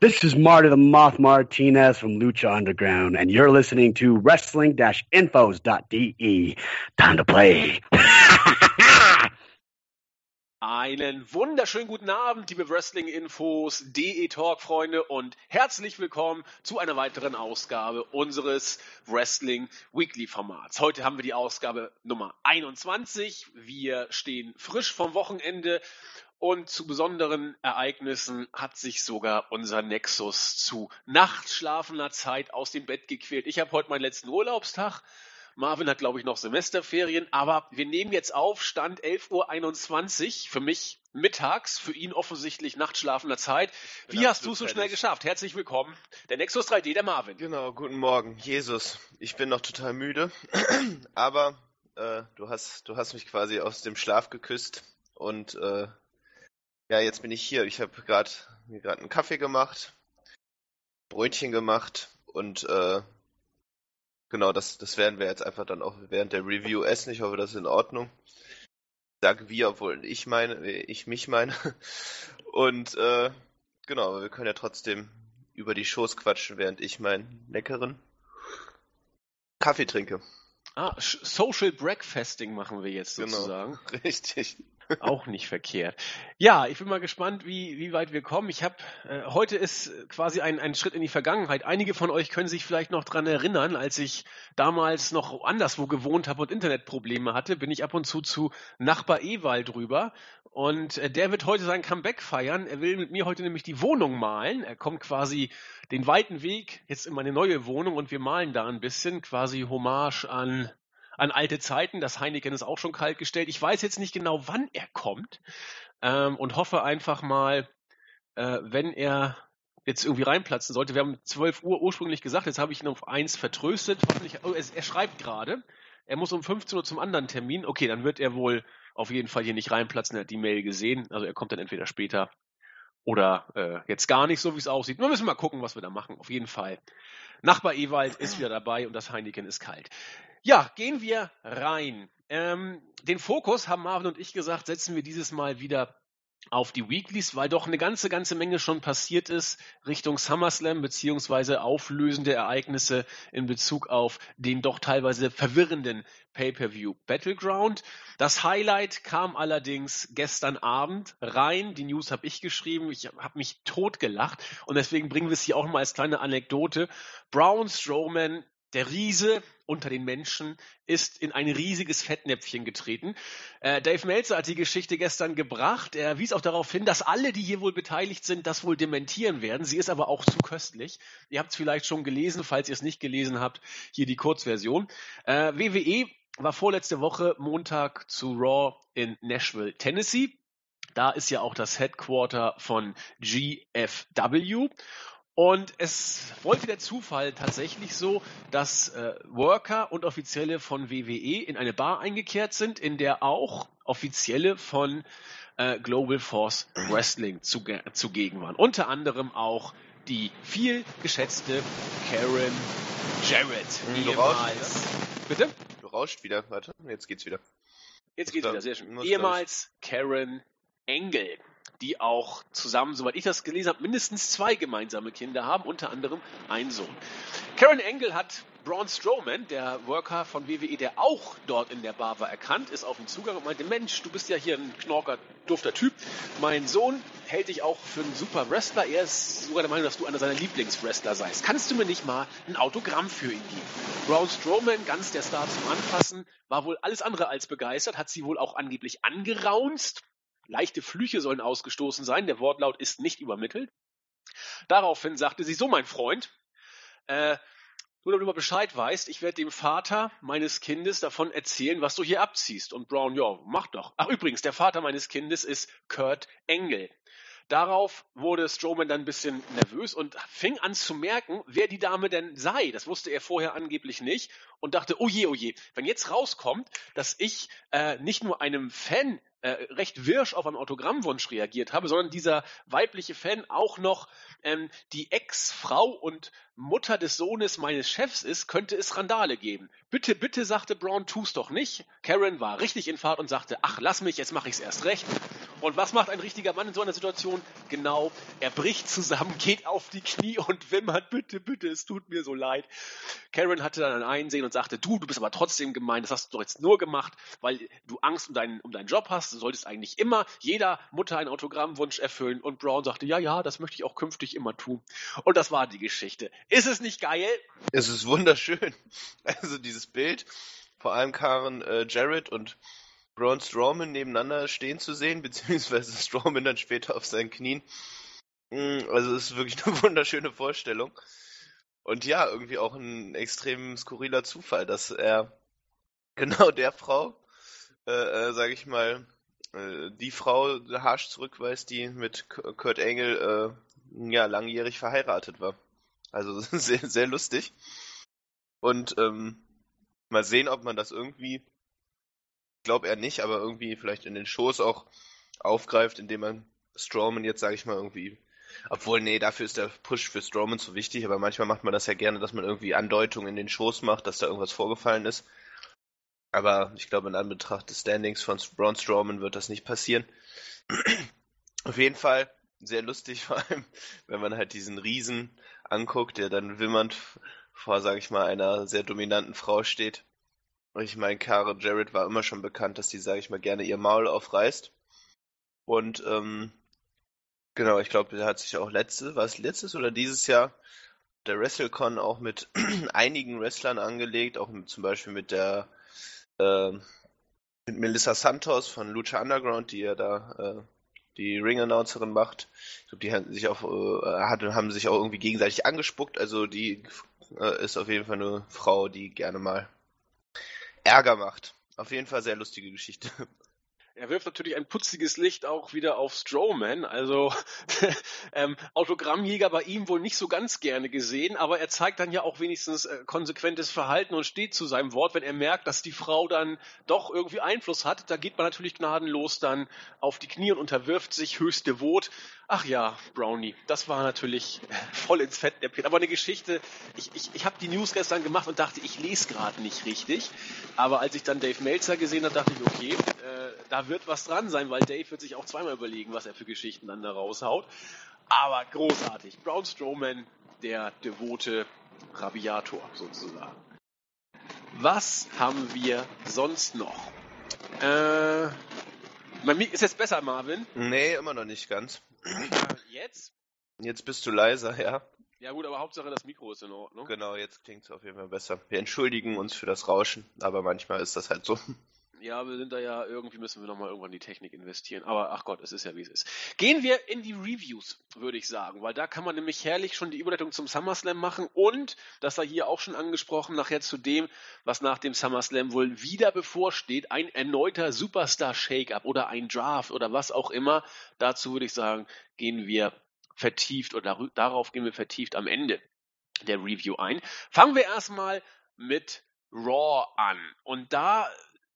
This is Marty the Moth Martinez from Lucha Underground, and you're listening to wrestling-infos.de. Time to play. Einen wunderschönen guten Abend, liebe Wrestling-Infos, DE Talk-Freunde und herzlich willkommen zu einer weiteren Ausgabe unseres Wrestling Weekly-Formats. Heute haben wir die Ausgabe Nummer 21. Wir stehen frisch vom Wochenende und zu besonderen Ereignissen hat sich sogar unser Nexus zu nachtschlafender Zeit aus dem Bett gequält. Ich habe heute meinen letzten Urlaubstag. Marvin hat, glaube ich, noch Semesterferien, aber wir nehmen jetzt auf, Stand 11.21 Uhr, für mich mittags, für ihn offensichtlich nachtschlafender Zeit. Wie hast du es so schnell geschafft? Herzlich willkommen. Der Nexus 3D, der Marvin. Genau, guten Morgen. Jesus, ich bin noch total müde, aber äh, du, hast, du hast mich quasi aus dem Schlaf geküsst und äh, ja, jetzt bin ich hier. Ich habe gerade mir gerade einen Kaffee gemacht, Brötchen gemacht und äh, genau, das, das werden wir jetzt einfach dann auch während der Review essen. Ich hoffe, das ist in Ordnung. Ich sage wir, obwohl ich meine, ich mich meine. Und äh, genau, wir können ja trotzdem über die Shows quatschen, während ich meinen leckeren Kaffee trinke. Ah, Social Breakfasting machen wir jetzt genau. sozusagen. Genau, richtig. Auch nicht verkehrt. Ja, ich bin mal gespannt, wie, wie weit wir kommen. Ich habe äh, heute ist quasi ein, ein Schritt in die Vergangenheit. Einige von euch können sich vielleicht noch dran erinnern, als ich damals noch anderswo gewohnt habe und Internetprobleme hatte, bin ich ab und zu zu Nachbar Ewald rüber. Und äh, der wird heute sein Comeback feiern. Er will mit mir heute nämlich die Wohnung malen. Er kommt quasi den weiten Weg jetzt in meine neue Wohnung und wir malen da ein bisschen, quasi Hommage an an alte Zeiten. Das Heineken ist auch schon kalt gestellt. Ich weiß jetzt nicht genau, wann er kommt ähm, und hoffe einfach mal, äh, wenn er jetzt irgendwie reinplatzen sollte. Wir haben 12 Uhr ursprünglich gesagt, jetzt habe ich ihn auf 1 vertröstet. Hoffentlich, oh, er, er schreibt gerade. Er muss um 15 Uhr zum anderen Termin. Okay, dann wird er wohl auf jeden Fall hier nicht reinplatzen. Er hat die Mail gesehen. Also er kommt dann entweder später oder äh, jetzt gar nicht, so wie es aussieht. Nur müssen wir mal gucken, was wir da machen. Auf jeden Fall. Nachbar Ewald ist wieder dabei und das Heineken ist kalt. Ja, gehen wir rein. Ähm, den Fokus, haben Marvin und ich gesagt, setzen wir dieses Mal wieder auf die Weeklies, weil doch eine ganze, ganze Menge schon passiert ist Richtung SummerSlam beziehungsweise auflösende Ereignisse in Bezug auf den doch teilweise verwirrenden Pay-per-View Battleground. Das Highlight kam allerdings gestern Abend rein. Die News habe ich geschrieben. Ich habe mich totgelacht und deswegen bringen wir es hier auch mal als kleine Anekdote. Braun Strowman der Riese unter den Menschen ist in ein riesiges Fettnäpfchen getreten. Äh, Dave Meltzer hat die Geschichte gestern gebracht. Er wies auch darauf hin, dass alle, die hier wohl beteiligt sind, das wohl dementieren werden. Sie ist aber auch zu köstlich. Ihr habt es vielleicht schon gelesen, falls ihr es nicht gelesen habt, hier die Kurzversion. Äh, WWE war vorletzte Woche Montag zu Raw in Nashville, Tennessee. Da ist ja auch das Headquarter von GFW. Und es wollte der Zufall tatsächlich so, dass äh, Worker und Offizielle von WWE in eine Bar eingekehrt sind, in der auch Offizielle von äh, Global Force Wrestling zuge zugegen waren. Unter anderem auch die viel geschätzte Karen Jarrett. Hm, du ehemals. Bitte? Du rauscht wieder. Warte, jetzt geht's wieder. Jetzt geht's wieder, sehr schön. Ehemals Karen Engel die auch zusammen, soweit ich das gelesen habe, mindestens zwei gemeinsame Kinder haben, unter anderem einen Sohn. Karen Engel hat Braun Strowman, der Worker von WWE, der auch dort in der Bar war, erkannt, ist auf ihn zugegangen und meinte, Mensch, du bist ja hier ein knorker, dufter Typ. Mein Sohn hält dich auch für einen super Wrestler. Er ist sogar der Meinung, dass du einer seiner Lieblingswrestler seist. Kannst du mir nicht mal ein Autogramm für ihn geben? Braun Strowman, ganz der Star zum Anfassen, war wohl alles andere als begeistert, hat sie wohl auch angeblich angeraunzt Leichte Flüche sollen ausgestoßen sein. Der Wortlaut ist nicht übermittelt. Daraufhin sagte sie, so mein Freund, äh, nur damit du mal Bescheid weißt, ich werde dem Vater meines Kindes davon erzählen, was du hier abziehst. Und Brown, ja, mach doch. Ach übrigens, der Vater meines Kindes ist Kurt Engel. Darauf wurde Strowman dann ein bisschen nervös und fing an zu merken, wer die Dame denn sei. Das wusste er vorher angeblich nicht und dachte, oh je, oh je, wenn jetzt rauskommt, dass ich äh, nicht nur einem Fan äh, recht wirsch auf einen Autogrammwunsch reagiert habe, sondern dieser weibliche Fan auch noch ähm, die Ex-Frau und Mutter des Sohnes meines Chefs ist, könnte es Randale geben. Bitte, bitte, sagte Brown, tu's doch nicht. Karen war richtig in Fahrt und sagte, ach, lass mich, jetzt mache ich's erst recht Und was macht ein richtiger Mann in so einer Situation? Genau, er bricht zusammen, geht auf die Knie und wimmert, bitte, bitte, es tut mir so leid. Karen hatte dann ein Einsehen und sagte, du, du bist aber trotzdem gemein, das hast du doch jetzt nur gemacht, weil du Angst um deinen, um deinen Job hast. Du solltest eigentlich immer jeder Mutter einen Autogrammwunsch erfüllen. Und Brown sagte, ja, ja, das möchte ich auch künftig immer tun. Und das war die Geschichte. Ist es nicht geil? Es ist wunderschön. Also dieses Bild, vor allem Karen äh, Jarrett und Braun Strowman nebeneinander stehen zu sehen, beziehungsweise Strowman dann später auf seinen Knien. Mm, also es ist wirklich eine wunderschöne Vorstellung. Und ja, irgendwie auch ein extrem skurriler Zufall, dass er genau der Frau, äh, äh, sage ich mal, äh, die Frau harsch zurückweist, die mit Kurt Engel äh, ja langjährig verheiratet war. Also sehr, sehr lustig. Und ähm, mal sehen, ob man das irgendwie, glaube eher nicht, aber irgendwie vielleicht in den Shows auch aufgreift, indem man Strowman jetzt, sage ich mal, irgendwie obwohl, nee, dafür ist der Push für Strowman zu wichtig, aber manchmal macht man das ja gerne, dass man irgendwie Andeutungen in den Shows macht, dass da irgendwas vorgefallen ist. Aber ich glaube, in Anbetracht des Standings von Braun Strowman wird das nicht passieren. Auf jeden Fall sehr lustig, vor allem, wenn man halt diesen Riesen anguckt, der dann wimmernd vor, sag ich mal, einer sehr dominanten Frau steht. Ich meine, Karen Jarrett war immer schon bekannt, dass die, sag ich mal, gerne ihr Maul aufreißt. Und ähm, genau, ich glaube, der hat sich auch letzte, war es letztes oder dieses Jahr der WrestleCon auch mit einigen Wrestlern angelegt, auch mit, zum Beispiel mit der äh, mit Melissa Santos von Lucha Underground, die ja da äh, die Ring-Announcerin macht. Ich glaube, die haben sich auch, äh, haben sich auch irgendwie gegenseitig angespuckt. Also die äh, ist auf jeden Fall eine Frau, die gerne mal Ärger macht. Auf jeden Fall sehr lustige Geschichte. Er wirft natürlich ein putziges Licht auch wieder auf Strowman. Also ähm, Autogrammjäger bei ihm wohl nicht so ganz gerne gesehen, aber er zeigt dann ja auch wenigstens äh, konsequentes Verhalten und steht zu seinem Wort, wenn er merkt, dass die Frau dann doch irgendwie Einfluss hat. Da geht man natürlich gnadenlos dann auf die Knie und unterwirft sich höchst devot. Ach ja, Brownie, das war natürlich voll ins Fett der Pit. Aber eine Geschichte, ich, ich, ich habe die News gestern gemacht und dachte, ich lese gerade nicht richtig. Aber als ich dann Dave Meltzer gesehen habe, dachte ich, okay, äh, da wird was dran sein, weil Dave wird sich auch zweimal überlegen, was er für Geschichten dann da raushaut. Aber großartig. Braun Strowman, der devote Rabiator sozusagen. Was haben wir sonst noch? Äh, ist jetzt besser, Marvin? Nee, immer noch nicht ganz. Jetzt? Jetzt bist du leiser, ja. Ja gut, aber Hauptsache das Mikro ist in Ordnung. Genau, jetzt klingt es auf jeden Fall besser. Wir entschuldigen uns für das Rauschen, aber manchmal ist das halt so. Ja, wir sind da ja, irgendwie müssen wir nochmal irgendwann die Technik investieren. Aber ach Gott, es ist ja wie es ist. Gehen wir in die Reviews, würde ich sagen, weil da kann man nämlich herrlich schon die Überleitung zum SummerSlam machen und, das war hier auch schon angesprochen, nachher zu dem, was nach dem SummerSlam wohl wieder bevorsteht, ein erneuter Superstar-Shake-Up oder ein Draft oder was auch immer. Dazu würde ich sagen, gehen wir vertieft oder darauf gehen wir vertieft am Ende der Review ein. Fangen wir erstmal mit Raw an. Und da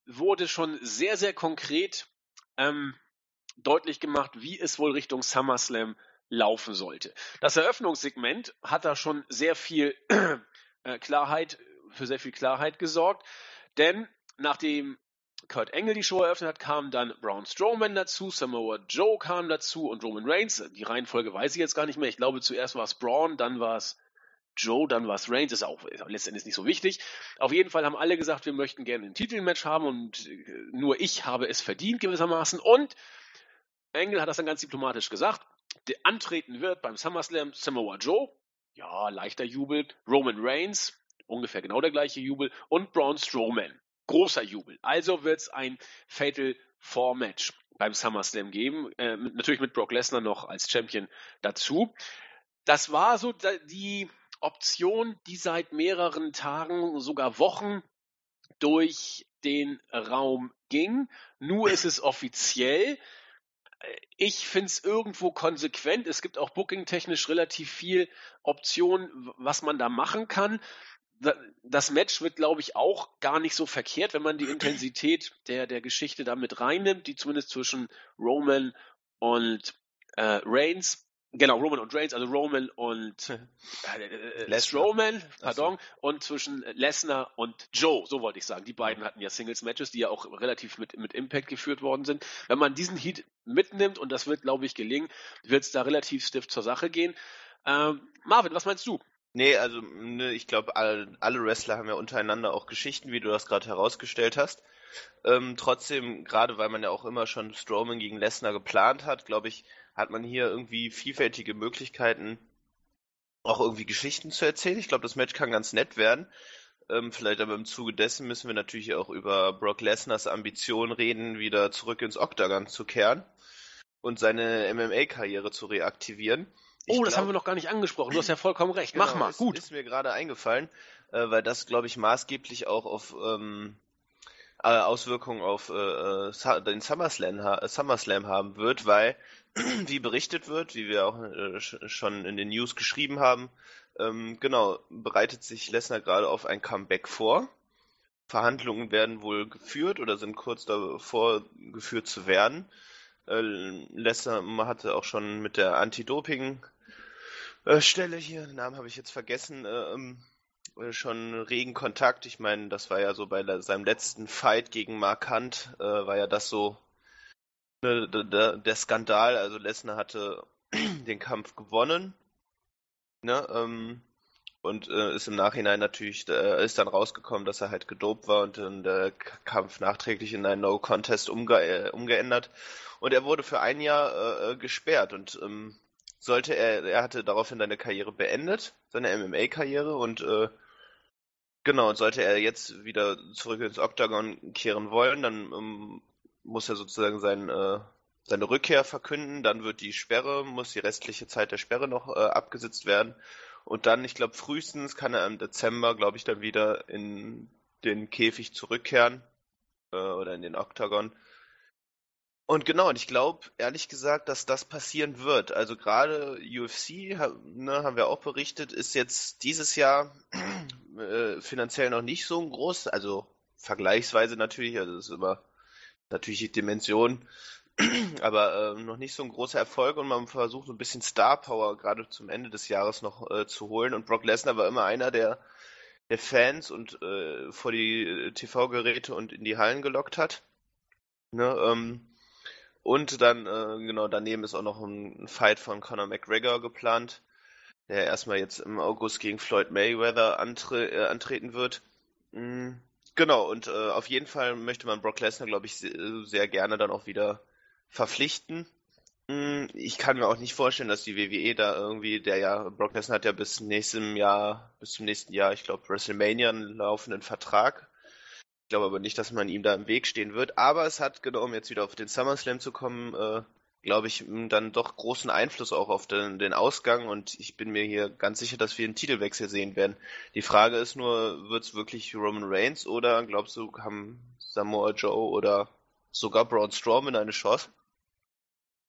wurde schon sehr, sehr konkret ähm, deutlich gemacht, wie es wohl Richtung SummerSlam laufen sollte. Das Eröffnungssegment hat da schon sehr viel äh, Klarheit, für sehr viel Klarheit gesorgt, denn nachdem Kurt Engel die Show eröffnet hat, kam dann Braun Strowman dazu, Samoa Joe kam dazu und Roman Reigns. Die Reihenfolge weiß ich jetzt gar nicht mehr. Ich glaube, zuerst war es Braun, dann war es Joe, dann war es Reigns, ist auch ist letztendlich nicht so wichtig. Auf jeden Fall haben alle gesagt, wir möchten gerne ein Titelmatch haben und äh, nur ich habe es verdient gewissermaßen. Und Engel hat das dann ganz diplomatisch gesagt. Der antreten wird beim SummerSlam Samoa Joe, ja, leichter Jubel, Roman Reigns, ungefähr genau der gleiche Jubel und Braun Strowman, großer Jubel. Also wird es ein Fatal Four Match beim SummerSlam geben, äh, natürlich mit Brock Lesnar noch als Champion dazu. Das war so die Option, die seit mehreren Tagen, sogar Wochen durch den Raum ging. Nur ist es offiziell. Ich finde es irgendwo konsequent. Es gibt auch booking-technisch relativ viel Optionen, was man da machen kann. Das Match wird, glaube ich, auch gar nicht so verkehrt, wenn man die Intensität der, der Geschichte da mit reinnimmt, die zumindest zwischen Roman und äh, Reigns Genau, Roman und Reigns, also Roman und äh, äh, Strowman, pardon, so. und zwischen Lesnar und Joe, so wollte ich sagen. Die beiden hatten ja Singles-Matches, die ja auch relativ mit, mit Impact geführt worden sind. Wenn man diesen Heat mitnimmt, und das wird, glaube ich, gelingen, wird es da relativ stiff zur Sache gehen. Ähm, Marvin, was meinst du? Nee, also ne, ich glaube, alle, alle Wrestler haben ja untereinander auch Geschichten, wie du das gerade herausgestellt hast. Ähm, trotzdem, gerade weil man ja auch immer schon Strowman gegen Lesnar geplant hat, glaube ich, hat man hier irgendwie vielfältige Möglichkeiten, auch irgendwie Geschichten zu erzählen. Ich glaube, das Match kann ganz nett werden. Ähm, vielleicht aber im Zuge dessen müssen wir natürlich auch über Brock Lesnars Ambition reden, wieder zurück ins Octagon zu kehren und seine MMA-Karriere zu reaktivieren. Ich oh, das glaub, haben wir noch gar nicht angesprochen. Du hast ja vollkommen recht. Genau, Mach mal, gut. Ist mir gerade eingefallen, äh, weil das, glaube ich, maßgeblich auch auf ähm, äh, Auswirkungen auf äh, äh den SummerSlam, ha SummerSlam haben wird, weil wie berichtet wird, wie wir auch äh, schon in den News geschrieben haben, ähm, genau, bereitet sich Lesnar gerade auf ein Comeback vor. Verhandlungen werden wohl geführt oder sind kurz davor geführt zu werden. Äh, Lesnar hatte auch schon mit der Anti-Doping-Stelle hier, den Namen habe ich jetzt vergessen, äh, ähm, äh, schon regen Kontakt. Ich meine, das war ja so bei seinem letzten Fight gegen Mark Hunt, äh, war ja das so ne, der, der Skandal. Also Lesnar hatte den Kampf gewonnen. Ne, ähm, und äh, ist im Nachhinein natürlich, äh, ist dann rausgekommen, dass er halt gedopt war und dann der Kampf nachträglich in einen No-Contest umge äh, umgeändert. Und er wurde für ein Jahr äh, äh gesperrt und ähm, sollte er, er hatte daraufhin seine Karriere beendet, seine MMA-Karriere und äh, genau, und sollte er jetzt wieder zurück ins Octagon kehren wollen, dann ähm, muss er sozusagen sein, äh, seine Rückkehr verkünden, dann wird die Sperre, muss die restliche Zeit der Sperre noch äh, abgesetzt werden und dann, ich glaube, frühestens kann er im Dezember, glaube ich, dann wieder in den Käfig zurückkehren äh, oder in den Octagon. Und genau, und ich glaube, ehrlich gesagt, dass das passieren wird. Also gerade UFC, ne, haben wir auch berichtet, ist jetzt dieses Jahr äh, finanziell noch nicht so groß, also vergleichsweise natürlich, also das ist immer natürlich die Dimension aber äh, noch nicht so ein großer Erfolg und man versucht so ein bisschen Star Power gerade zum Ende des Jahres noch äh, zu holen und Brock Lesnar war immer einer der, der Fans und äh, vor die äh, TV-Geräte und in die Hallen gelockt hat. Ne, ähm, und dann, äh, genau, daneben ist auch noch ein, Fight von Conor McGregor geplant, der erstmal jetzt im August gegen Floyd Mayweather antre äh, antreten wird. Mhm. Genau, und äh, auf jeden Fall möchte man Brock Lesnar, glaube ich, sehr, sehr gerne dann auch wieder verpflichten. Hm, ich kann mir auch nicht vorstellen, dass die WWE da irgendwie, der ja, Brock Lesnar hat ja bis nächstem Jahr, bis zum nächsten Jahr, ich glaube, WrestleMania einen laufenden Vertrag. Ich glaube aber nicht, dass man ihm da im Weg stehen wird. Aber es hat, genau, um jetzt wieder auf den SummerSlam zu kommen, äh, glaube ich, dann doch großen Einfluss auch auf den, den, Ausgang und ich bin mir hier ganz sicher, dass wir einen Titelwechsel sehen werden. Die Frage ist nur, wird es wirklich Roman Reigns oder glaubst du, haben Samoa Joe oder sogar Braun Strowman eine Chance?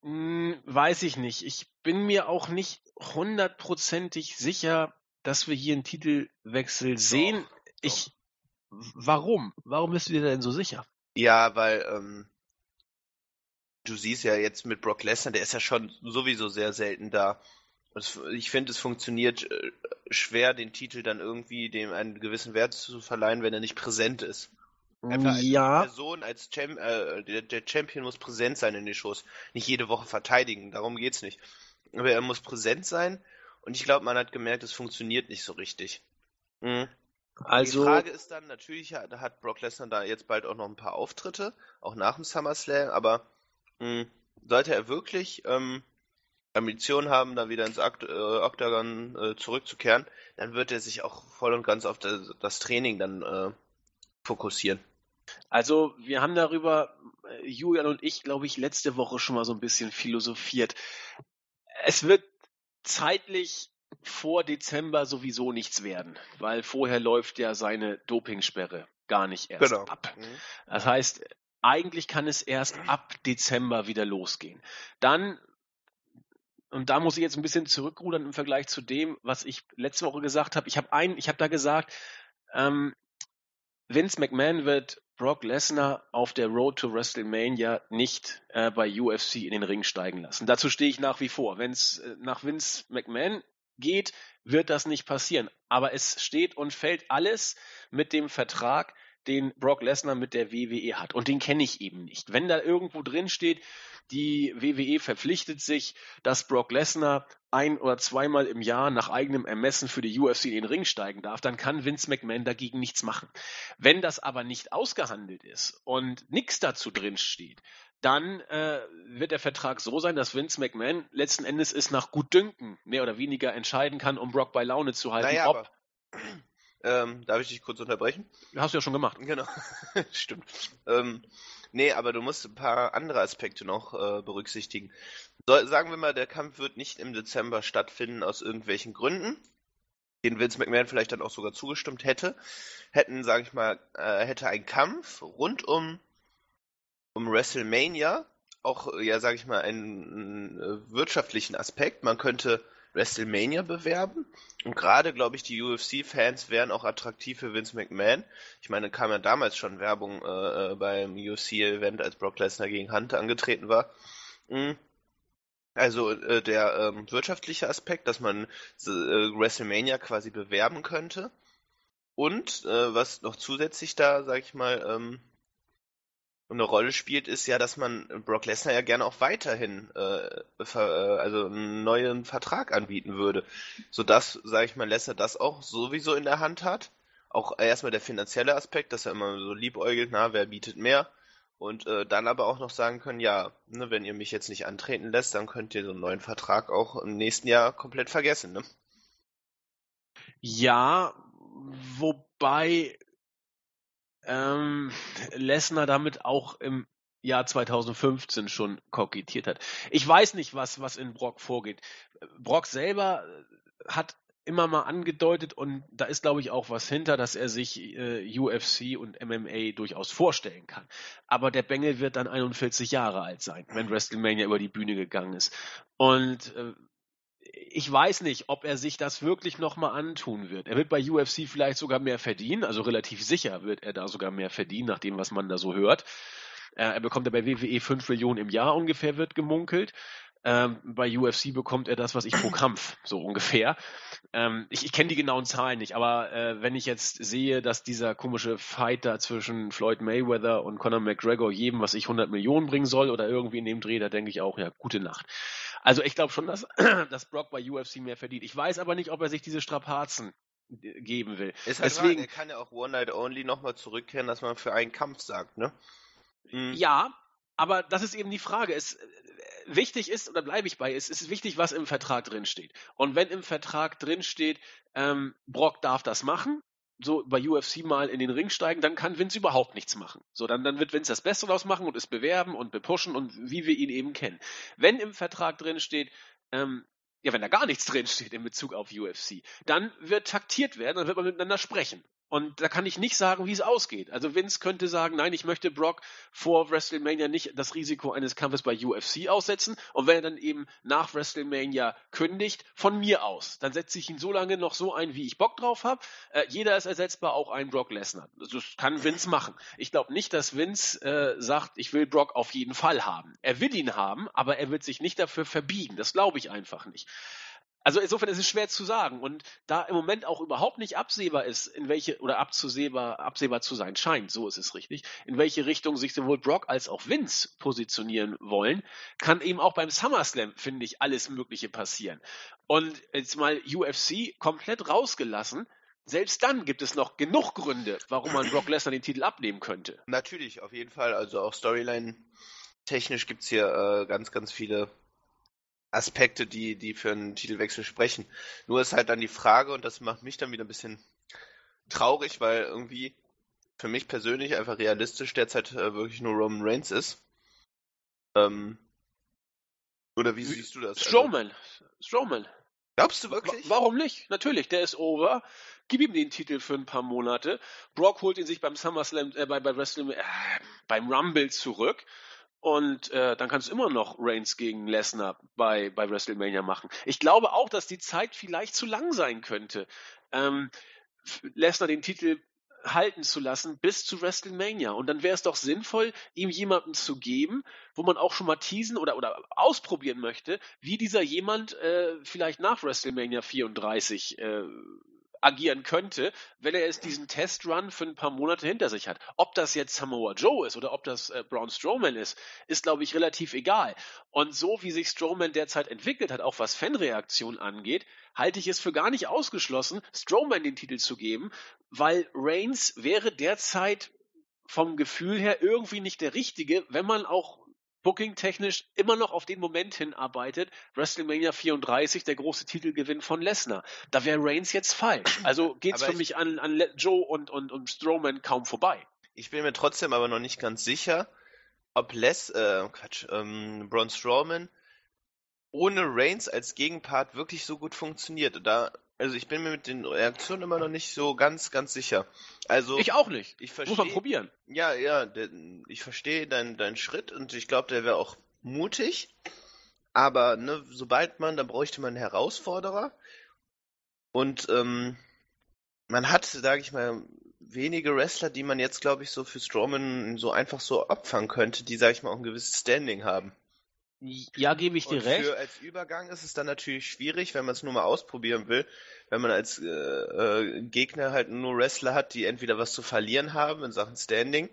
Hm, weiß ich nicht. Ich bin mir auch nicht hundertprozentig sicher, dass wir hier einen Titelwechsel sehen. Doch, ich, warum? Warum bist du dir denn so sicher? Ja, weil ähm, du siehst ja jetzt mit Brock Lesnar, der ist ja schon sowieso sehr selten da. Ich finde, es funktioniert äh, schwer, den Titel dann irgendwie dem einen gewissen Wert zu verleihen, wenn er nicht präsent ist. Einfach als ja. Person, als Champ, äh, der, der, Champion muss präsent sein in den Shows. Nicht jede Woche verteidigen, darum geht's nicht. Aber er muss präsent sein und ich glaube, man hat gemerkt, es funktioniert nicht so richtig. Mhm. Also, die Frage ist dann, natürlich hat, hat Brock Lesnar da jetzt bald auch noch ein paar Auftritte, auch nach dem SummerSlam, aber mh, sollte er wirklich ähm, Ambitionen haben, da wieder ins Okt äh, Octagon äh, zurückzukehren, dann wird er sich auch voll und ganz auf das, das Training dann äh, fokussieren. Also, wir haben darüber, äh, Julian und ich, glaube ich, letzte Woche schon mal so ein bisschen philosophiert. Es wird zeitlich vor Dezember sowieso nichts werden, weil vorher läuft ja seine Dopingsperre gar nicht erst genau. ab. Mhm. Das heißt, eigentlich kann es erst ab Dezember wieder losgehen. Dann, und da muss ich jetzt ein bisschen zurückrudern im Vergleich zu dem, was ich letzte Woche gesagt habe. Ich habe ein, ich habe da gesagt, ähm, Vince McMahon wird Brock Lesnar auf der Road to WrestleMania nicht äh, bei UFC in den Ring steigen lassen. Dazu stehe ich nach wie vor. Wenn es äh, nach Vince McMahon geht, wird das nicht passieren. Aber es steht und fällt alles mit dem Vertrag, den Brock Lesnar mit der WWE hat. Und den kenne ich eben nicht. Wenn da irgendwo drin steht, die WWE verpflichtet sich, dass Brock Lesnar ein oder zweimal im Jahr nach eigenem Ermessen für die UFC in den Ring steigen darf, dann kann Vince McMahon dagegen nichts machen. Wenn das aber nicht ausgehandelt ist und nichts dazu drin steht, dann äh, wird der Vertrag so sein, dass Vince McMahon letzten Endes es nach Gutdünken mehr oder weniger entscheiden kann, um Brock bei Laune zu halten. Naja, ob, ähm, darf ich dich kurz unterbrechen? Hast du ja schon gemacht. Genau, stimmt. Ähm, nee, aber du musst ein paar andere Aspekte noch äh, berücksichtigen. So, sagen wir mal, der Kampf wird nicht im Dezember stattfinden aus irgendwelchen Gründen, denen Vince McMahon vielleicht dann auch sogar zugestimmt hätte. Hätten, sage ich mal, äh, hätte ein Kampf rund um, um WrestleMania auch, ja, sage ich mal, einen, einen äh, wirtschaftlichen Aspekt. Man könnte WrestleMania bewerben. Und gerade, glaube ich, die UFC-Fans wären auch attraktiv für Vince McMahon. Ich meine, kam ja damals schon Werbung äh, äh beim UFC-Event, als Brock Lesnar gegen Hunter angetreten war. Mhm. Also äh, der ähm, wirtschaftliche Aspekt, dass man äh, WrestleMania quasi bewerben könnte. Und äh, was noch zusätzlich da, sag ich mal, ähm, eine Rolle spielt, ist ja, dass man Brock Lesnar ja gerne auch weiterhin äh, ver, äh, also einen neuen Vertrag anbieten würde, sodass, sage ich mal, Lesnar das auch sowieso in der Hand hat. Auch erstmal der finanzielle Aspekt, dass er immer so liebäugelt, na, wer bietet mehr? Und äh, dann aber auch noch sagen können, ja, ne, wenn ihr mich jetzt nicht antreten lässt, dann könnt ihr so einen neuen Vertrag auch im nächsten Jahr komplett vergessen, ne? Ja, wobei ähm, Lesnar damit auch im Jahr 2015 schon kokettiert hat. Ich weiß nicht, was, was in Brock vorgeht. Brock selber hat immer mal angedeutet und da ist, glaube ich, auch was hinter, dass er sich äh, UFC und MMA durchaus vorstellen kann. Aber der Bengel wird dann 41 Jahre alt sein, wenn WrestleMania über die Bühne gegangen ist. Und äh, ich weiß nicht, ob er sich das wirklich nochmal antun wird. Er wird bei UFC vielleicht sogar mehr verdienen, also relativ sicher wird er da sogar mehr verdienen, nach dem, was man da so hört. Äh, er bekommt ja bei WWE 5 Millionen im Jahr ungefähr, wird gemunkelt. Ähm, bei UFC bekommt er das, was ich pro Kampf, so ungefähr. Ähm, ich ich kenne die genauen Zahlen nicht, aber äh, wenn ich jetzt sehe, dass dieser komische Fight da zwischen Floyd Mayweather und Conor McGregor jedem, was ich 100 Millionen bringen soll oder irgendwie in dem Dreh, da denke ich auch, ja, gute Nacht. Also ich glaube schon, dass, dass Brock bei UFC mehr verdient. Ich weiß aber nicht, ob er sich diese Strapazen geben will. Ist halt Deswegen, er kann ja auch One Night Only nochmal zurückkehren, dass man für einen Kampf sagt, ne? Mhm. Ja, aber das ist eben die Frage. Es, wichtig ist, oder bleibe ich bei, es ist wichtig, was im Vertrag drin steht. Und wenn im Vertrag drin steht, ähm, Brock darf das machen, so bei UFC mal in den Ring steigen, dann kann Vince überhaupt nichts machen. So, dann, dann wird Vince das Beste draus machen und es bewerben und bepushen und wie wir ihn eben kennen. Wenn im Vertrag drin steht, ähm, ja, wenn da gar nichts drin steht in Bezug auf UFC, dann wird taktiert werden, dann wird man miteinander sprechen. Und da kann ich nicht sagen, wie es ausgeht. Also Vince könnte sagen, nein, ich möchte Brock vor WrestleMania nicht das Risiko eines Kampfes bei UFC aussetzen. Und wenn er dann eben nach WrestleMania kündigt, von mir aus, dann setze ich ihn so lange noch so ein, wie ich Bock drauf habe. Äh, jeder ist ersetzbar, auch ein Brock Lesnar. Das kann Vince machen. Ich glaube nicht, dass Vince äh, sagt, ich will Brock auf jeden Fall haben. Er will ihn haben, aber er wird sich nicht dafür verbiegen. Das glaube ich einfach nicht. Also insofern ist es schwer zu sagen. Und da im Moment auch überhaupt nicht absehbar ist, in welche, oder abzusehbar, absehbar zu sein scheint, so ist es richtig, in welche Richtung sich sowohl Brock als auch Vince positionieren wollen, kann eben auch beim SummerSlam, finde ich, alles Mögliche passieren. Und jetzt mal UFC komplett rausgelassen, selbst dann gibt es noch genug Gründe, warum man Brock Lesnar den Titel abnehmen könnte. Natürlich, auf jeden Fall. Also auch Storyline technisch gibt es hier äh, ganz, ganz viele Aspekte, die, die für einen Titelwechsel sprechen. Nur ist halt dann die Frage, und das macht mich dann wieder ein bisschen traurig, weil irgendwie für mich persönlich einfach realistisch derzeit äh, wirklich nur Roman Reigns ist. Ähm, oder wie siehst du das? Also Strowman. Also, Strowman. Glaubst du wirklich? Warum nicht? Natürlich, der ist over. Gib ihm den Titel für ein paar Monate. Brock holt ihn sich beim SummerSlam, äh, bei, bei Wrestling, äh, beim Rumble zurück. Und äh, dann kannst du immer noch Reigns gegen Lesnar bei, bei WrestleMania machen. Ich glaube auch, dass die Zeit vielleicht zu lang sein könnte. Ähm, Lesnar den Titel halten zu lassen bis zu WrestleMania. Und dann wäre es doch sinnvoll, ihm jemanden zu geben, wo man auch schon mal teasen oder, oder ausprobieren möchte, wie dieser jemand äh, vielleicht nach WrestleMania 34 äh, agieren könnte, wenn er jetzt diesen Testrun für ein paar Monate hinter sich hat. Ob das jetzt Samoa Joe ist oder ob das äh, Braun Strowman ist, ist, glaube ich, relativ egal. Und so wie sich Strowman derzeit entwickelt hat, auch was Fanreaktion angeht, halte ich es für gar nicht ausgeschlossen, Strowman den Titel zu geben, weil Reigns wäre derzeit vom Gefühl her irgendwie nicht der richtige, wenn man auch booking-technisch immer noch auf den Moment hinarbeitet, WrestleMania 34, der große Titelgewinn von Lesnar. Da wäre Reigns jetzt falsch. Also geht's aber für mich an, an Joe und, und, und Strowman kaum vorbei. Ich bin mir trotzdem aber noch nicht ganz sicher, ob Les, äh, Quatsch, ähm, Braun Strowman ohne Reigns als Gegenpart wirklich so gut funktioniert. Da also ich bin mir mit den Reaktionen immer noch nicht so ganz, ganz sicher. Also ich auch nicht. Ich versteh, Muss man probieren. Ja, ja, ich verstehe deinen deinen Schritt und ich glaube, der wäre auch mutig. Aber ne, sobald man, da bräuchte man einen Herausforderer. Und ähm, man hat, sage ich mal, wenige Wrestler, die man jetzt, glaube ich, so für Strowman so einfach so opfern könnte, die, sage ich mal, auch ein gewisses Standing haben. Ja, gebe ich dir und recht. Für als Übergang ist es dann natürlich schwierig, wenn man es nur mal ausprobieren will, wenn man als äh, äh, Gegner halt nur Wrestler hat, die entweder was zu verlieren haben in Sachen Standing,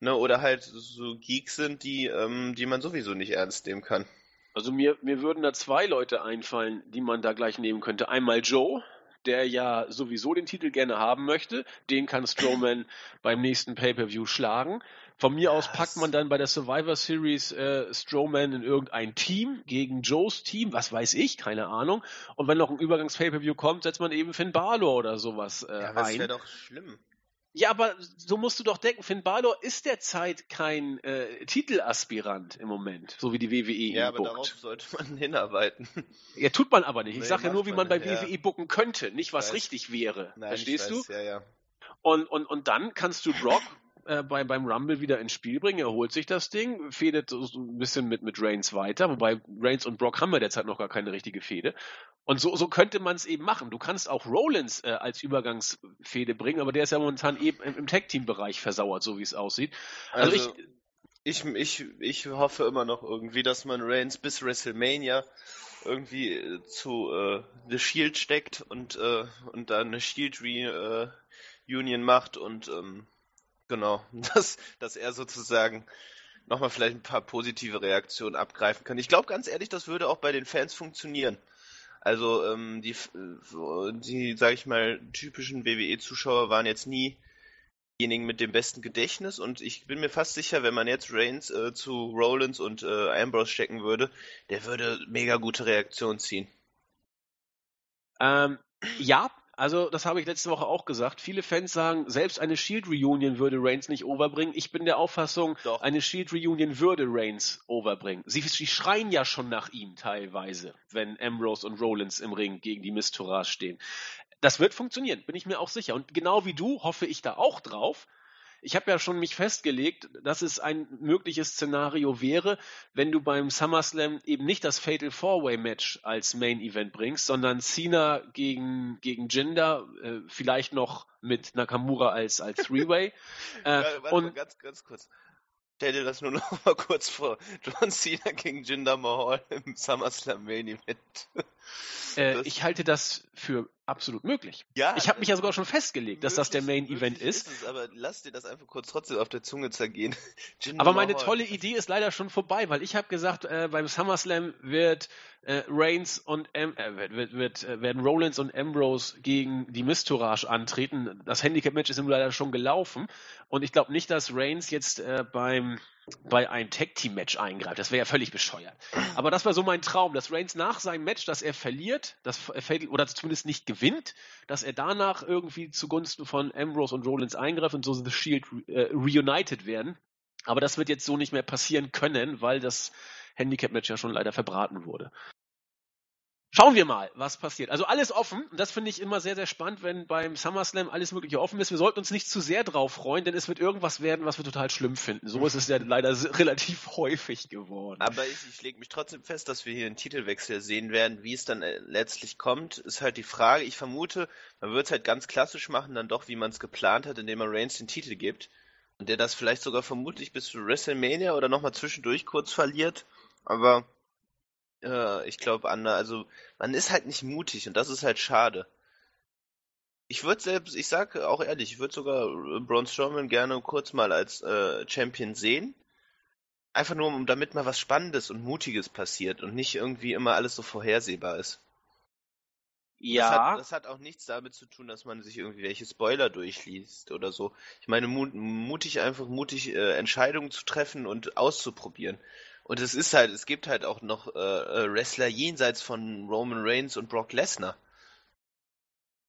ne, oder halt so Geeks sind, die, ähm, die man sowieso nicht ernst nehmen kann. Also mir, mir würden da zwei Leute einfallen, die man da gleich nehmen könnte. Einmal Joe, der ja sowieso den Titel gerne haben möchte. Den kann Strowman beim nächsten Pay-Per-View schlagen. Von mir aus packt man dann bei der Survivor Series äh, Strowman in irgendein Team gegen Joes Team, was weiß ich, keine Ahnung. Und wenn noch ein Übergangs-Pay-Per-View kommt, setzt man eben Finn Balor oder sowas äh, ja, das wäre doch schlimm. Ja, aber so musst du doch denken, Finn Balor ist derzeit kein äh, Titelaspirant im Moment, so wie die WWE ihn Ja, aber bookt. darauf sollte man hinarbeiten. Ja, tut man aber nicht. Ich nee, sage ja nur, wie man, man bei ja. WWE booken könnte, nicht was weiß. richtig wäre. Nein, Verstehst du? Ja, ja. Und, und, und dann kannst du Brock äh, bei, beim Rumble wieder ins Spiel bringen. Er holt sich das Ding, fädet so, ein bisschen mit, mit Reigns weiter, wobei Reigns und Brock haben wir derzeit noch gar keine richtige Fehde. Und so, so könnte man es eben machen. Du kannst auch Rollins äh, als Übergangsfehde bringen, aber der ist ja momentan eben im, im Tag-Team-Bereich versauert, so wie es aussieht. Also, also ich, ich, ich, ich hoffe immer noch irgendwie, dass man Reigns bis WrestleMania irgendwie äh, zu äh, The Shield steckt und, äh, und dann eine Shield Reunion macht und ähm, Genau, dass, dass er sozusagen nochmal vielleicht ein paar positive Reaktionen abgreifen kann. Ich glaube ganz ehrlich, das würde auch bei den Fans funktionieren. Also ähm, die, die, sag ich mal, typischen WWE-Zuschauer waren jetzt nie diejenigen mit dem besten Gedächtnis und ich bin mir fast sicher, wenn man jetzt Reigns äh, zu Rollins und äh, Ambrose stecken würde, der würde mega gute Reaktionen ziehen. Ähm, ja, also, das habe ich letzte Woche auch gesagt. Viele Fans sagen, selbst eine Shield Reunion würde Reigns nicht overbringen. Ich bin der Auffassung, Doch. eine Shield Reunion würde Reigns overbringen. Sie, sie, schreien ja schon nach ihm teilweise, wenn Ambrose und Rollins im Ring gegen die Mistourage stehen. Das wird funktionieren, bin ich mir auch sicher. Und genau wie du hoffe ich da auch drauf, ich habe ja schon mich festgelegt, dass es ein mögliches Szenario wäre, wenn du beim SummerSlam eben nicht das Fatal Four-Way Match als Main Event bringst, sondern Cena gegen, gegen Jinder, äh, vielleicht noch mit Nakamura als, als Three-Way. äh, warte, und ganz, ganz kurz. Stell dir das nur noch mal kurz vor. John Cena gegen Jinder Mahal im SummerSlam Main Event. Äh, ich halte das für absolut möglich. Ja, ich habe mich ja sogar schon festgelegt, dass das der Main Event ist. ist aber lass dir das einfach kurz trotzdem auf der Zunge zergehen. Aber meine Mahal. tolle Idee ist leider schon vorbei, weil ich habe gesagt, äh, beim SummerSlam wird äh, Reigns und äh, wird, wird, äh, werden Rollins und Ambrose gegen die Mistourage antreten. Das Handicap-Match ist ihm leider schon gelaufen und ich glaube nicht, dass Reigns jetzt äh, beim bei einem Tag-Team-Match eingreift. Das wäre ja völlig bescheuert. Aber das war so mein Traum, dass Reigns nach seinem Match, dass er verliert, das oder zumindest nicht gewinnt, dass er danach irgendwie zugunsten von Ambrose und Rollins eingreift und so The Shield äh, reunited werden. Aber das wird jetzt so nicht mehr passieren können, weil das Handicap-Match ja schon leider verbraten wurde. Schauen wir mal, was passiert. Also alles offen. Und das finde ich immer sehr, sehr spannend, wenn beim SummerSlam alles Mögliche offen ist. Wir sollten uns nicht zu sehr drauf freuen, denn es wird irgendwas werden, was wir total schlimm finden. So ist es ja leider relativ häufig geworden. Aber ich, ich lege mich trotzdem fest, dass wir hier einen Titelwechsel sehen werden. Wie es dann äh, letztlich kommt, ist halt die Frage. Ich vermute, man wird es halt ganz klassisch machen, dann doch, wie man es geplant hat, indem man Reigns den Titel gibt. Und der das vielleicht sogar vermutlich bis zu WrestleMania oder nochmal zwischendurch kurz verliert. Aber äh, ich glaube, Anna, also man ist halt nicht mutig und das ist halt schade. Ich würde selbst, ich sage auch ehrlich, ich würde sogar Braun Strowman gerne kurz mal als äh, Champion sehen. Einfach nur, um damit mal was Spannendes und Mutiges passiert und nicht irgendwie immer alles so vorhersehbar ist. Ja. Das hat, das hat, auch nichts damit zu tun, dass man sich irgendwie welche Spoiler durchliest oder so. Ich meine, mutig einfach mutig äh, Entscheidungen zu treffen und auszuprobieren. Und es ist halt, es gibt halt auch noch äh, äh, Wrestler jenseits von Roman Reigns und Brock Lesnar.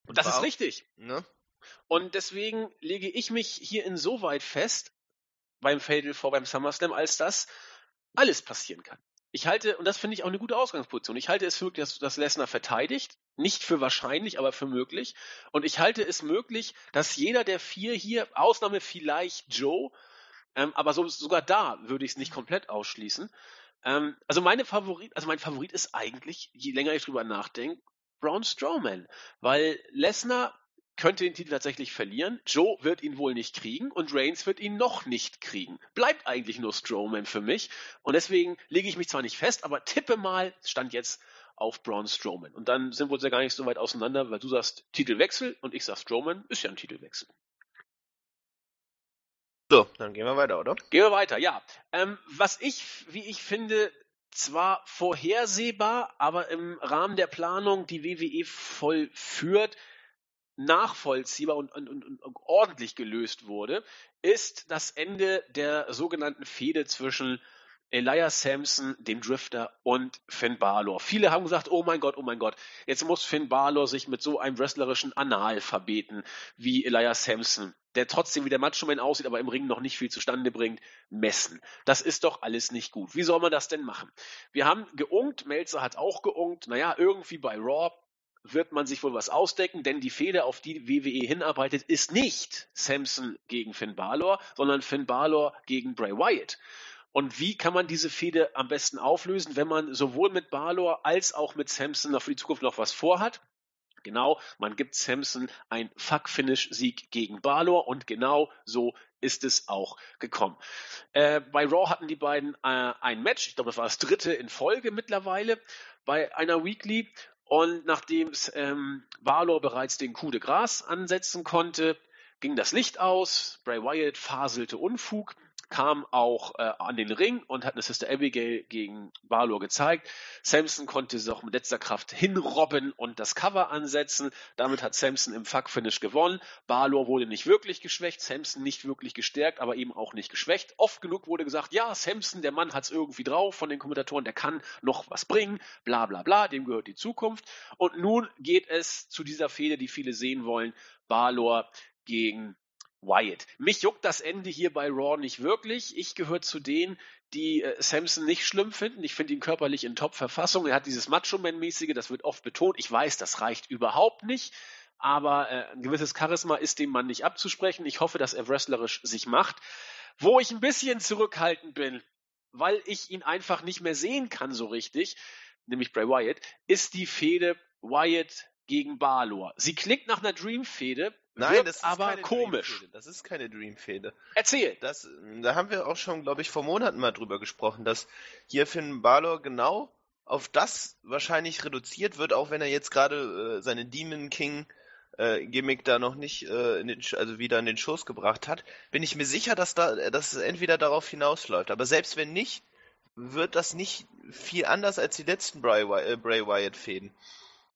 Und das ist richtig. Ne? Und deswegen lege ich mich hier insoweit fest beim Fatal vor beim SummerSlam, als dass alles passieren kann. Ich halte, und das finde ich auch eine gute Ausgangsposition, ich halte es für möglich, dass, dass Lesnar verteidigt. Nicht für wahrscheinlich, aber für möglich. Und ich halte es möglich, dass jeder der vier hier, Ausnahme vielleicht Joe, ähm, aber so, sogar da würde ich es nicht komplett ausschließen. Ähm, also meine Favorit, also mein Favorit ist eigentlich, je länger ich drüber nachdenke, Braun Strowman, weil Lesnar könnte den Titel tatsächlich verlieren. Joe wird ihn wohl nicht kriegen und Reigns wird ihn noch nicht kriegen. Bleibt eigentlich nur Strowman für mich und deswegen lege ich mich zwar nicht fest, aber tippe mal, stand jetzt auf Braun Strowman. Und dann sind wir uns ja gar nicht so weit auseinander, weil du sagst Titelwechsel und ich sag Strowman, ist ja ein Titelwechsel. So, dann gehen wir weiter, oder? Gehen wir weiter, ja. Ähm, was ich, wie ich finde, zwar vorhersehbar, aber im Rahmen der Planung, die WWE vollführt, nachvollziehbar und, und, und, und ordentlich gelöst wurde, ist das Ende der sogenannten Fehde zwischen Elias Sampson, dem Drifter und Finn Balor. Viele haben gesagt, oh mein Gott, oh mein Gott, jetzt muss Finn Balor sich mit so einem wrestlerischen Analphabeten wie Elias Sampson, der trotzdem wie der Macho-Man aussieht, aber im Ring noch nicht viel zustande bringt, messen. Das ist doch alles nicht gut. Wie soll man das denn machen? Wir haben geunkt, Melzer hat auch geunkt, naja, irgendwie bei Raw wird man sich wohl was ausdecken, denn die Fehde, auf die WWE hinarbeitet, ist nicht Samson gegen Finn Balor, sondern Finn Balor gegen Bray Wyatt. Und wie kann man diese Fehde am besten auflösen, wenn man sowohl mit Balor als auch mit Samson noch für die Zukunft noch was vorhat? Genau, man gibt Samson ein Fuck-Finish-Sieg gegen Balor und genau so ist es auch gekommen. Äh, bei Raw hatten die beiden äh, ein Match, ich glaube, das war das dritte in Folge mittlerweile bei einer Weekly. Und nachdem ähm, Balor bereits den Coup de Gras ansetzen konnte, ging das Licht aus, Bray Wyatt faselte Unfug kam auch äh, an den Ring und hat eine Sister Abigail gegen Balor gezeigt. Samson konnte sich auch mit letzter Kraft hinrobben und das Cover ansetzen. Damit hat Samson im Fuck-Finish gewonnen. Balor wurde nicht wirklich geschwächt, Samson nicht wirklich gestärkt, aber eben auch nicht geschwächt. Oft genug wurde gesagt, ja, Samson, der Mann hat es irgendwie drauf von den Kommentatoren, der kann noch was bringen, bla bla bla, dem gehört die Zukunft. Und nun geht es zu dieser Fehde, die viele sehen wollen, Balor gegen Wyatt. Mich juckt das Ende hier bei Raw nicht wirklich. Ich gehöre zu denen, die äh, Samson nicht schlimm finden. Ich finde ihn körperlich in Top-Verfassung. Er hat dieses Macho-Man-mäßige, das wird oft betont. Ich weiß, das reicht überhaupt nicht. Aber äh, ein gewisses Charisma ist dem Mann nicht abzusprechen. Ich hoffe, dass er wrestlerisch sich macht. Wo ich ein bisschen zurückhaltend bin, weil ich ihn einfach nicht mehr sehen kann so richtig, nämlich Bray Wyatt, ist die Fehde Wyatt gegen Balor. Sie klingt nach einer Dream-Fehde, Nein, das ist aber keine komisch. Das ist keine Dream-Fehde. Erzähl. Das, da haben wir auch schon, glaube ich, vor Monaten mal drüber gesprochen, dass hier Finn Balor genau auf das wahrscheinlich reduziert wird, auch wenn er jetzt gerade äh, seine Demon King äh, Gimmick da noch nicht äh, den, also wieder in den Schoß gebracht hat, bin ich mir sicher, dass da dass es entweder darauf hinausläuft. Aber selbst wenn nicht, wird das nicht viel anders als die letzten Bray, äh, Bray Wyatt Fäden.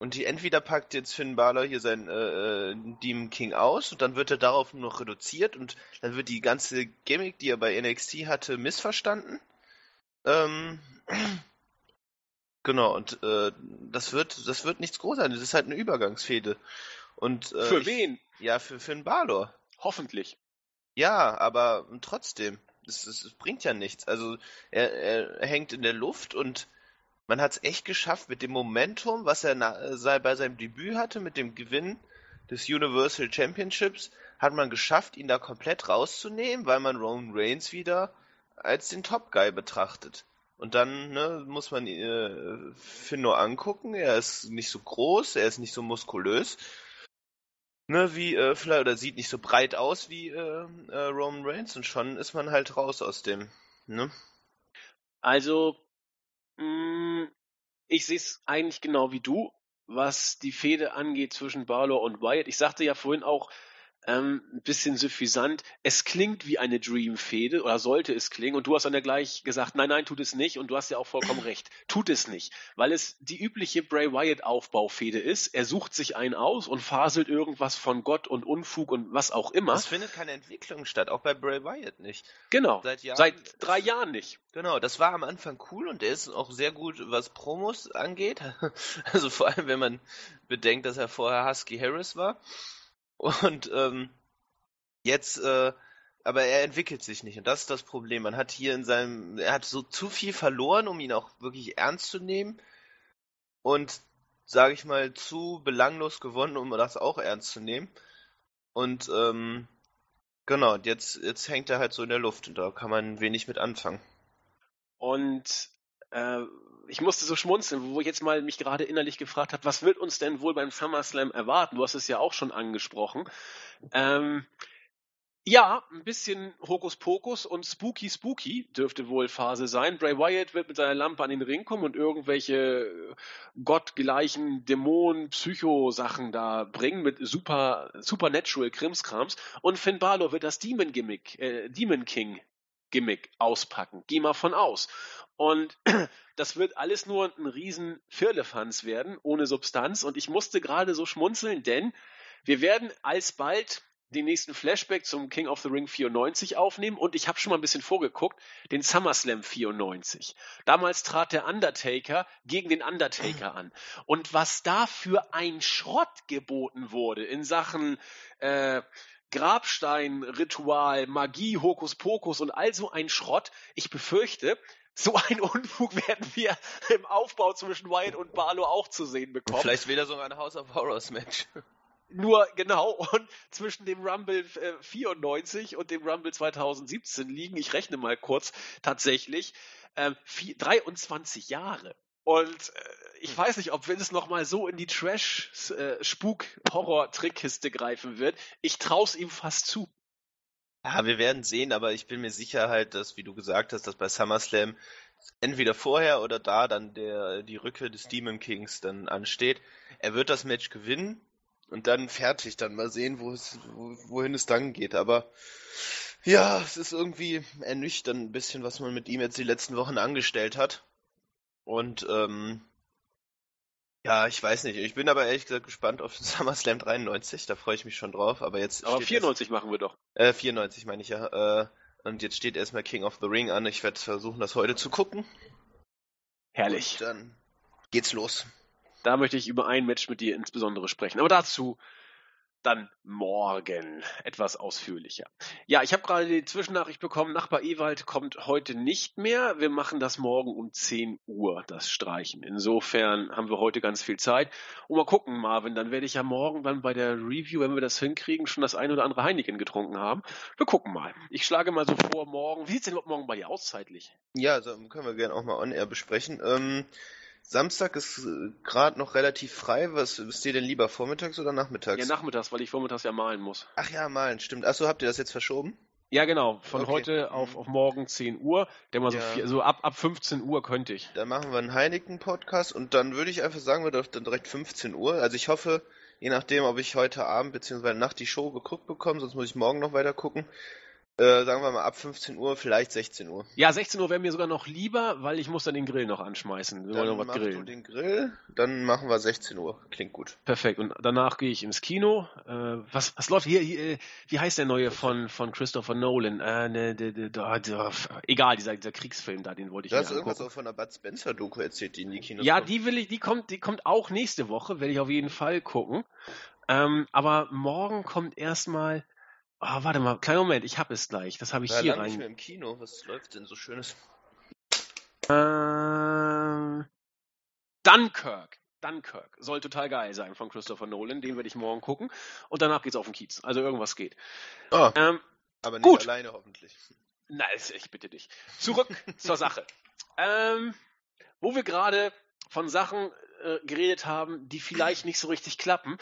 Und die entweder packt jetzt Finn Balor hier seinen äh, äh, Demon King aus und dann wird er darauf nur noch reduziert und dann wird die ganze Gimmick, die er bei NXT hatte, missverstanden. Ähm, genau, und äh, das wird das wird nichts Großartiges, das ist halt eine Übergangsfehde. Und, äh, für wen? Ich, ja, für Finn Balor. Hoffentlich. Ja, aber trotzdem, es bringt ja nichts. Also er, er hängt in der Luft und man hat es echt geschafft mit dem Momentum, was er na, bei seinem Debüt hatte, mit dem Gewinn des Universal Championships, hat man geschafft, ihn da komplett rauszunehmen, weil man Roman Reigns wieder als den Top Guy betrachtet. Und dann ne, muss man äh, Finn nur angucken. Er ist nicht so groß, er ist nicht so muskulös, ne, wie äh, vielleicht oder sieht nicht so breit aus wie äh, äh, Roman Reigns und schon ist man halt raus aus dem. Ne? Also ich sehe es eigentlich genau wie du, was die Fehde angeht zwischen Balor und Wyatt. Ich sagte ja vorhin auch, ähm, ein bisschen suffisant. Es klingt wie eine Dream-Fehde oder sollte es klingen und du hast dann ja gleich gesagt, nein, nein, tut es nicht und du hast ja auch vollkommen recht. Tut es nicht, weil es die übliche Bray Wyatt-Aufbaufehde ist. Er sucht sich einen aus und faselt irgendwas von Gott und Unfug und was auch immer. Es findet keine Entwicklung statt, auch bei Bray Wyatt nicht. Genau, seit, Jahren, seit drei Jahren nicht. Genau, das war am Anfang cool und er ist auch sehr gut, was Promos angeht. Also vor allem, wenn man bedenkt, dass er vorher Husky Harris war. Und ähm, jetzt, äh, aber er entwickelt sich nicht. Und das ist das Problem. Man hat hier in seinem, er hat so zu viel verloren, um ihn auch wirklich ernst zu nehmen. Und, sage ich mal, zu belanglos gewonnen, um das auch ernst zu nehmen. Und, ähm, genau, jetzt, jetzt hängt er halt so in der Luft und da kann man wenig mit anfangen. Und äh, ich musste so schmunzeln, wo ich jetzt mal mich gerade innerlich gefragt habe, was wird uns denn wohl beim SummerSlam erwarten? Du hast es ja auch schon angesprochen. Ähm, ja, ein bisschen Hokuspokus und Spooky Spooky dürfte wohl Phase sein. Bray Wyatt wird mit seiner Lampe an den Ring kommen und irgendwelche gottgleichen Dämonen, Psycho-Sachen da bringen mit super, supernatural Krimskrams. Und Finn Balor wird das Demon Gimmick, äh, Demon King Gimmick auspacken. Geh mal von aus. Und das wird alles nur ein riesen Firlefanz werden, ohne Substanz. Und ich musste gerade so schmunzeln, denn wir werden alsbald den nächsten Flashback zum King of the Ring 94 aufnehmen und ich habe schon mal ein bisschen vorgeguckt, den SummerSlam 94. Damals trat der Undertaker gegen den Undertaker an. Und was da für ein Schrott geboten wurde in Sachen äh, Grabstein-Ritual, Magie, Hokuspokus und all so ein Schrott, ich befürchte, so ein Unfug werden wir im Aufbau zwischen Wyatt und Barlow auch zu sehen bekommen. Vielleicht wieder sogar ein House of Horrors Match. Nur genau, und zwischen dem Rumble 94 äh, und dem Rumble 2017 liegen, ich rechne mal kurz, tatsächlich äh, 23 Jahre. Und äh, ich weiß nicht, ob Vince nochmal so in die Trash-Spuk-Horror-Trickkiste greifen wird. Ich traue es ihm fast zu. Ja, wir werden sehen, aber ich bin mir sicher halt, dass, wie du gesagt hast, dass bei SummerSlam entweder vorher oder da dann der, die Rücke des Demon Kings dann ansteht. Er wird das Match gewinnen und dann fertig, dann mal sehen, wo es, wo, wohin es dann geht. Aber ja, es ist irgendwie ernüchternd ein bisschen, was man mit ihm jetzt die letzten Wochen angestellt hat. Und ähm, ja, ich weiß nicht. Ich bin aber ehrlich gesagt gespannt auf SummerSlam 93. Da freue ich mich schon drauf. Aber jetzt. Aber 94 erst, machen wir doch. Äh, 94 meine ich ja. Äh, und jetzt steht erstmal King of the Ring an. Ich werde versuchen, das heute zu gucken. Herrlich. Und dann geht's los. Da möchte ich über ein Match mit dir insbesondere sprechen. Aber dazu dann morgen etwas ausführlicher. Ja, ich habe gerade die Zwischennachricht bekommen, Nachbar Ewald kommt heute nicht mehr. Wir machen das morgen um 10 Uhr, das Streichen. Insofern haben wir heute ganz viel Zeit. Und mal gucken, Marvin, dann werde ich ja morgen dann bei der Review, wenn wir das hinkriegen, schon das ein oder andere Heineken getrunken haben. Wir gucken mal. Ich schlage mal so vor, morgen, wie sieht es denn morgen bei dir aus zeitlich? Ja, also können wir gerne auch mal on-air besprechen. Ähm Samstag ist äh, gerade noch relativ frei. Was ist dir denn lieber, vormittags oder nachmittags? Ja, nachmittags, weil ich vormittags ja malen muss. Ach ja, malen, stimmt. Achso, habt ihr das jetzt verschoben? Ja, genau. Von okay. heute auf, auf morgen 10 Uhr. Der mal so, ja. vier, so ab, ab 15 Uhr könnte ich. Dann machen wir einen Heineken-Podcast und dann würde ich einfach sagen, wir dürfen dann direkt 15 Uhr. Also ich hoffe, je nachdem, ob ich heute Abend bzw. Nacht die Show geguckt bekomme, sonst muss ich morgen noch weiter gucken, äh, sagen wir mal ab 15 Uhr, vielleicht 16 Uhr. Ja, 16 Uhr wäre mir sogar noch lieber, weil ich muss dann den Grill noch anschmeißen. Wir dann wollen noch was grillen. du den Grill, dann machen wir 16 Uhr. Klingt gut. Perfekt. Und danach gehe ich ins Kino. Äh, was, was läuft hier, hier? Wie heißt der neue von, von Christopher Nolan? Äh, ne, de, de, de, egal, dieser, dieser Kriegsfilm da, den wollte ich Du hast irgendwas auch von der Bud Spencer Doku erzählt, die in die Kinos Ja, kommt. die will ich, die kommt, die kommt auch nächste Woche, werde ich auf jeden Fall gucken. Ähm, aber morgen kommt erstmal Ah, warte mal, kleinen Moment, ich habe es gleich. Das habe ich Na, hier rein. nicht mehr im Kino. Was läuft denn so Schönes? Ähm, Dunkirk. Dunkirk soll total geil sein von Christopher Nolan. Den werde ich morgen gucken. Und danach geht's auf den Kiez. Also irgendwas geht. Oh, Ähm, aber nicht gut. alleine hoffentlich. Nein, ich bitte dich. Zurück zur Sache. Ähm, wo wir gerade von Sachen äh, geredet haben, die vielleicht nicht so richtig klappen.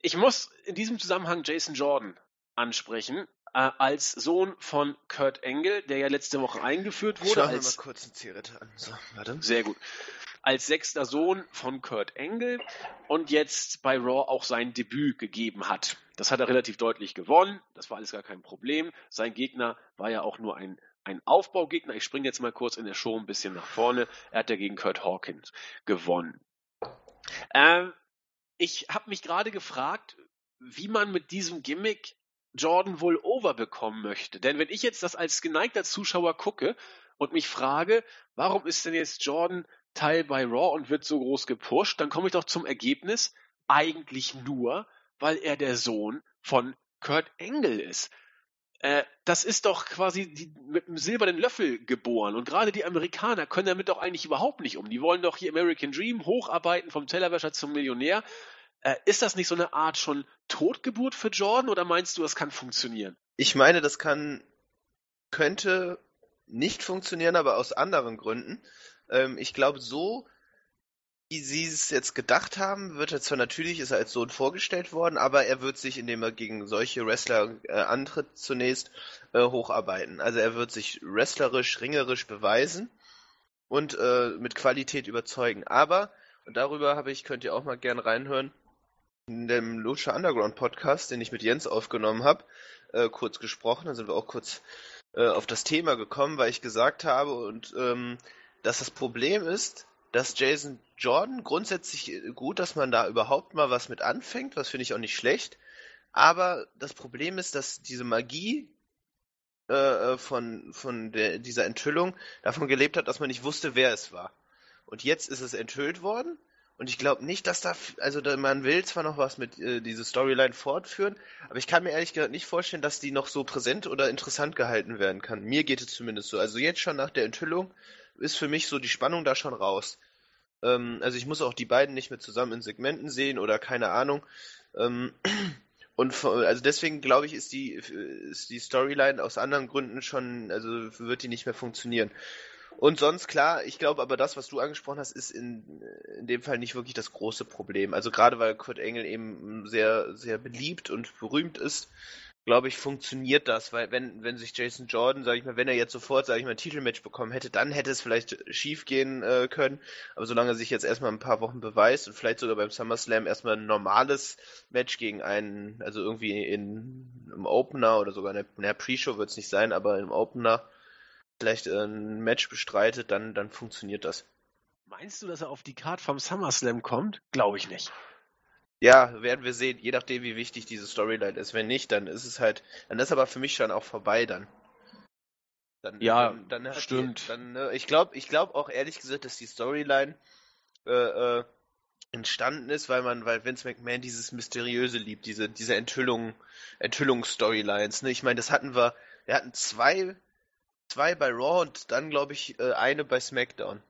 Ich muss in diesem Zusammenhang Jason Jordan ansprechen, äh, als Sohn von Kurt Engel, der ja letzte Woche eingeführt wurde. mache mir mal Als, kurz eine Zigarette an. So, warte. sehr gut. Als sechster Sohn von Kurt Engel und jetzt bei Raw auch sein Debüt gegeben hat. Das hat er relativ deutlich gewonnen. Das war alles gar kein Problem. Sein Gegner war ja auch nur ein, ein Aufbaugegner. Ich springe jetzt mal kurz in der Show ein bisschen nach vorne. Er hat ja gegen Kurt Hawkins gewonnen. Ähm, ich habe mich gerade gefragt, wie man mit diesem Gimmick Jordan wohl overbekommen möchte. Denn wenn ich jetzt das als geneigter Zuschauer gucke und mich frage, warum ist denn jetzt Jordan Teil bei Raw und wird so groß gepusht, dann komme ich doch zum Ergebnis, eigentlich nur, weil er der Sohn von Kurt Engel ist. Äh, das ist doch quasi die, mit einem silbernen Löffel geboren. Und gerade die Amerikaner können damit doch eigentlich überhaupt nicht um. Die wollen doch hier American Dream hocharbeiten vom Tellerwäscher zum Millionär. Äh, ist das nicht so eine Art schon Totgeburt für Jordan oder meinst du, das kann funktionieren? Ich meine, das kann, könnte nicht funktionieren, aber aus anderen Gründen. Ähm, ich glaube, so, wie sie es jetzt gedacht haben, wird er zwar natürlich, ist er als Sohn vorgestellt worden, aber er wird sich, indem er gegen solche Wrestler äh, antritt, zunächst äh, hocharbeiten. Also er wird sich wrestlerisch, ringerisch beweisen und äh, mit Qualität überzeugen. Aber, und darüber habe ich, könnt ihr auch mal gern reinhören, in dem Lucha Underground Podcast, den ich mit Jens aufgenommen habe, äh, kurz gesprochen. Da sind wir auch kurz äh, auf das Thema gekommen, weil ich gesagt habe, und ähm, dass das Problem ist, dass Jason Jordan grundsätzlich äh, gut, dass man da überhaupt mal was mit anfängt, was finde ich auch nicht schlecht. Aber das Problem ist, dass diese Magie äh, äh, von, von der, dieser Enthüllung davon gelebt hat, dass man nicht wusste, wer es war. Und jetzt ist es enthüllt worden. Und ich glaube nicht, dass da, also man will zwar noch was mit äh, diese Storyline fortführen, aber ich kann mir ehrlich gesagt nicht vorstellen, dass die noch so präsent oder interessant gehalten werden kann. Mir geht es zumindest so. Also jetzt schon nach der Enthüllung ist für mich so die Spannung da schon raus. Ähm, also ich muss auch die beiden nicht mehr zusammen in Segmenten sehen oder keine Ahnung. Ähm, und also deswegen glaube ich, ist die, ist die Storyline aus anderen Gründen schon, also wird die nicht mehr funktionieren. Und sonst klar, ich glaube aber das, was du angesprochen hast, ist in, in dem Fall nicht wirklich das große Problem. Also gerade weil Kurt Engel eben sehr, sehr beliebt und berühmt ist, glaube ich, funktioniert das, weil wenn, wenn sich Jason Jordan, sage ich mal, wenn er jetzt sofort, sage ich mal, ein Titelmatch bekommen hätte, dann hätte es vielleicht schief gehen äh, können. Aber solange er sich jetzt erstmal ein paar Wochen beweist und vielleicht sogar beim SummerSlam erstmal ein normales Match gegen einen, also irgendwie in im Opener oder sogar in der, der Pre-Show wird es nicht sein, aber im Opener vielleicht äh, ein Match bestreitet, dann, dann funktioniert das. Meinst du, dass er auf die Card vom SummerSlam kommt? Glaube ich nicht. Ja, werden wir sehen, je nachdem, wie wichtig diese Storyline ist. Wenn nicht, dann ist es halt, dann ist aber für mich schon auch vorbei dann. Dann, Ja, dann, dann stimmt. Die, dann, äh, ich glaube, ich glaube auch ehrlich gesagt, dass die Storyline äh, äh, entstanden ist, weil man, weil Vince McMahon dieses Mysteriöse liebt, diese, diese Enthüllung, Enthüllungsstorylines. Ne? Ich meine, das hatten wir, wir hatten zwei, zwei bei Raw und dann glaube ich äh, eine bei SmackDown.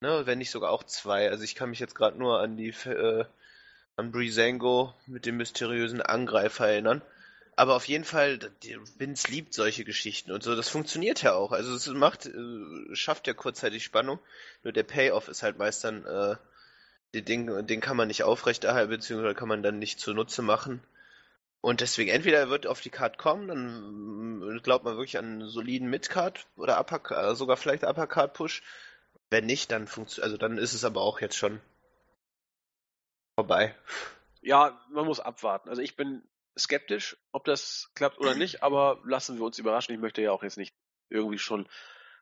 Ne, wenn nicht sogar auch zwei. Also ich kann mich jetzt gerade nur an die äh, an Breezango mit dem mysteriösen Angreifer erinnern. Aber auf jeden Fall, Vince liebt solche Geschichten und so. Das funktioniert ja auch. Also es macht, äh, schafft ja kurzzeitig Spannung. Nur der Payoff ist halt meist dann, äh, den, den kann man nicht aufrechterhalten, beziehungsweise kann man dann nicht zunutze machen. Und deswegen, entweder er wird auf die Card kommen, dann mm, glaubt man wirklich an einen soliden Midcard oder Upper, äh, sogar vielleicht Uppercard Push. Wenn nicht, dann funktioniert, also dann ist es aber auch jetzt schon vorbei. Ja, man muss abwarten. Also ich bin skeptisch, ob das klappt oder nicht, aber lassen wir uns überraschen. Ich möchte ja auch jetzt nicht irgendwie schon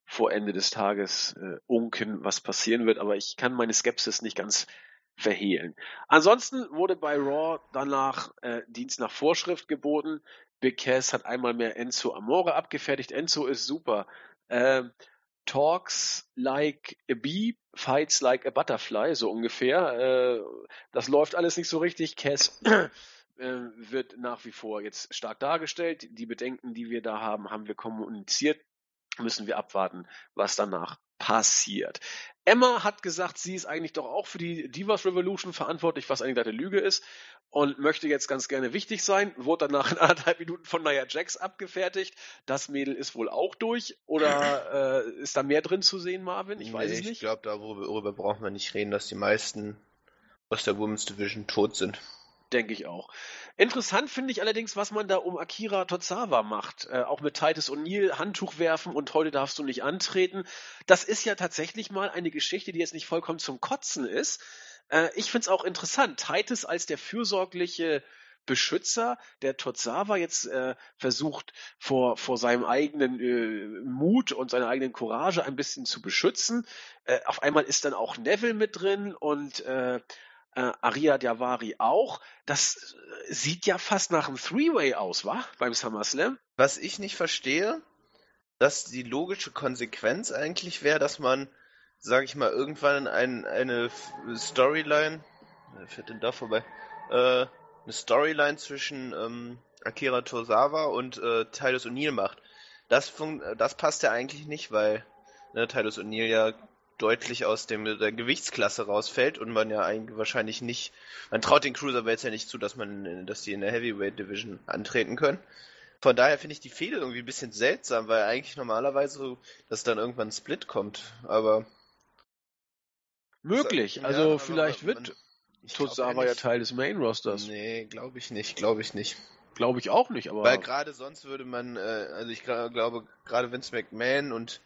vor Ende des Tages äh, unken, was passieren wird, aber ich kann meine Skepsis nicht ganz verhehlen. Ansonsten wurde bei Raw danach äh, Dienst nach Vorschrift geboten. Big Cass hat einmal mehr Enzo Amore abgefertigt. Enzo ist super. Ähm, talks like a bee, fights like a butterfly, so ungefähr. Äh, das läuft alles nicht so richtig. Cass äh, wird nach wie vor jetzt stark dargestellt. Die Bedenken, die wir da haben, haben wir kommuniziert. Müssen wir abwarten, was danach passiert. Emma hat gesagt, sie ist eigentlich doch auch für die Divas Revolution verantwortlich, was eigentlich eine Lüge ist und möchte jetzt ganz gerne wichtig sein. Wurde danach in anderthalb Minuten von Nia Jax abgefertigt. Das Mädel ist wohl auch durch. Oder äh, ist da mehr drin zu sehen, Marvin? Ich weiß nee, es nicht. Ich glaube, darüber brauchen wir nicht reden, dass die meisten aus der Women's Division tot sind. Denke ich auch. Interessant finde ich allerdings, was man da um Akira Tozawa macht. Äh, auch mit Titus O'Neill Handtuch werfen und heute darfst du nicht antreten. Das ist ja tatsächlich mal eine Geschichte, die jetzt nicht vollkommen zum Kotzen ist. Äh, ich finde es auch interessant. Titus als der fürsorgliche Beschützer, der Tozawa jetzt äh, versucht, vor, vor seinem eigenen äh, Mut und seiner eigenen Courage ein bisschen zu beschützen. Äh, auf einmal ist dann auch Neville mit drin und äh, Aria Diavari auch. Das äh, sieht ja fast nach einem Three-Way aus, wa? Beim SummerSlam. Was ich nicht verstehe, dass die logische Konsequenz eigentlich wäre, dass man, sag ich mal, irgendwann ein, eine Storyline, fährt denn da vorbei? Äh, eine Storyline zwischen ähm, Akira Tozawa und äh, Titus O'Neill macht. Das, das passt ja eigentlich nicht, weil ne, Titus O'Neill ja deutlich aus dem, der Gewichtsklasse rausfällt und man ja eigentlich wahrscheinlich nicht, man traut den Cruiserweights ja nicht zu, dass man, dass die in der Heavyweight Division antreten können. Von daher finde ich die Fehde irgendwie ein bisschen seltsam, weil eigentlich normalerweise, dass dann irgendwann ein Split kommt, aber. Möglich, also ja, vielleicht man, wird Tozawa ja Teil des Main Rosters. Nee, glaube ich nicht, glaube ich nicht. Glaube ich auch nicht, aber. Weil gerade sonst würde man, äh, also ich glaube, gerade Vince McMahon und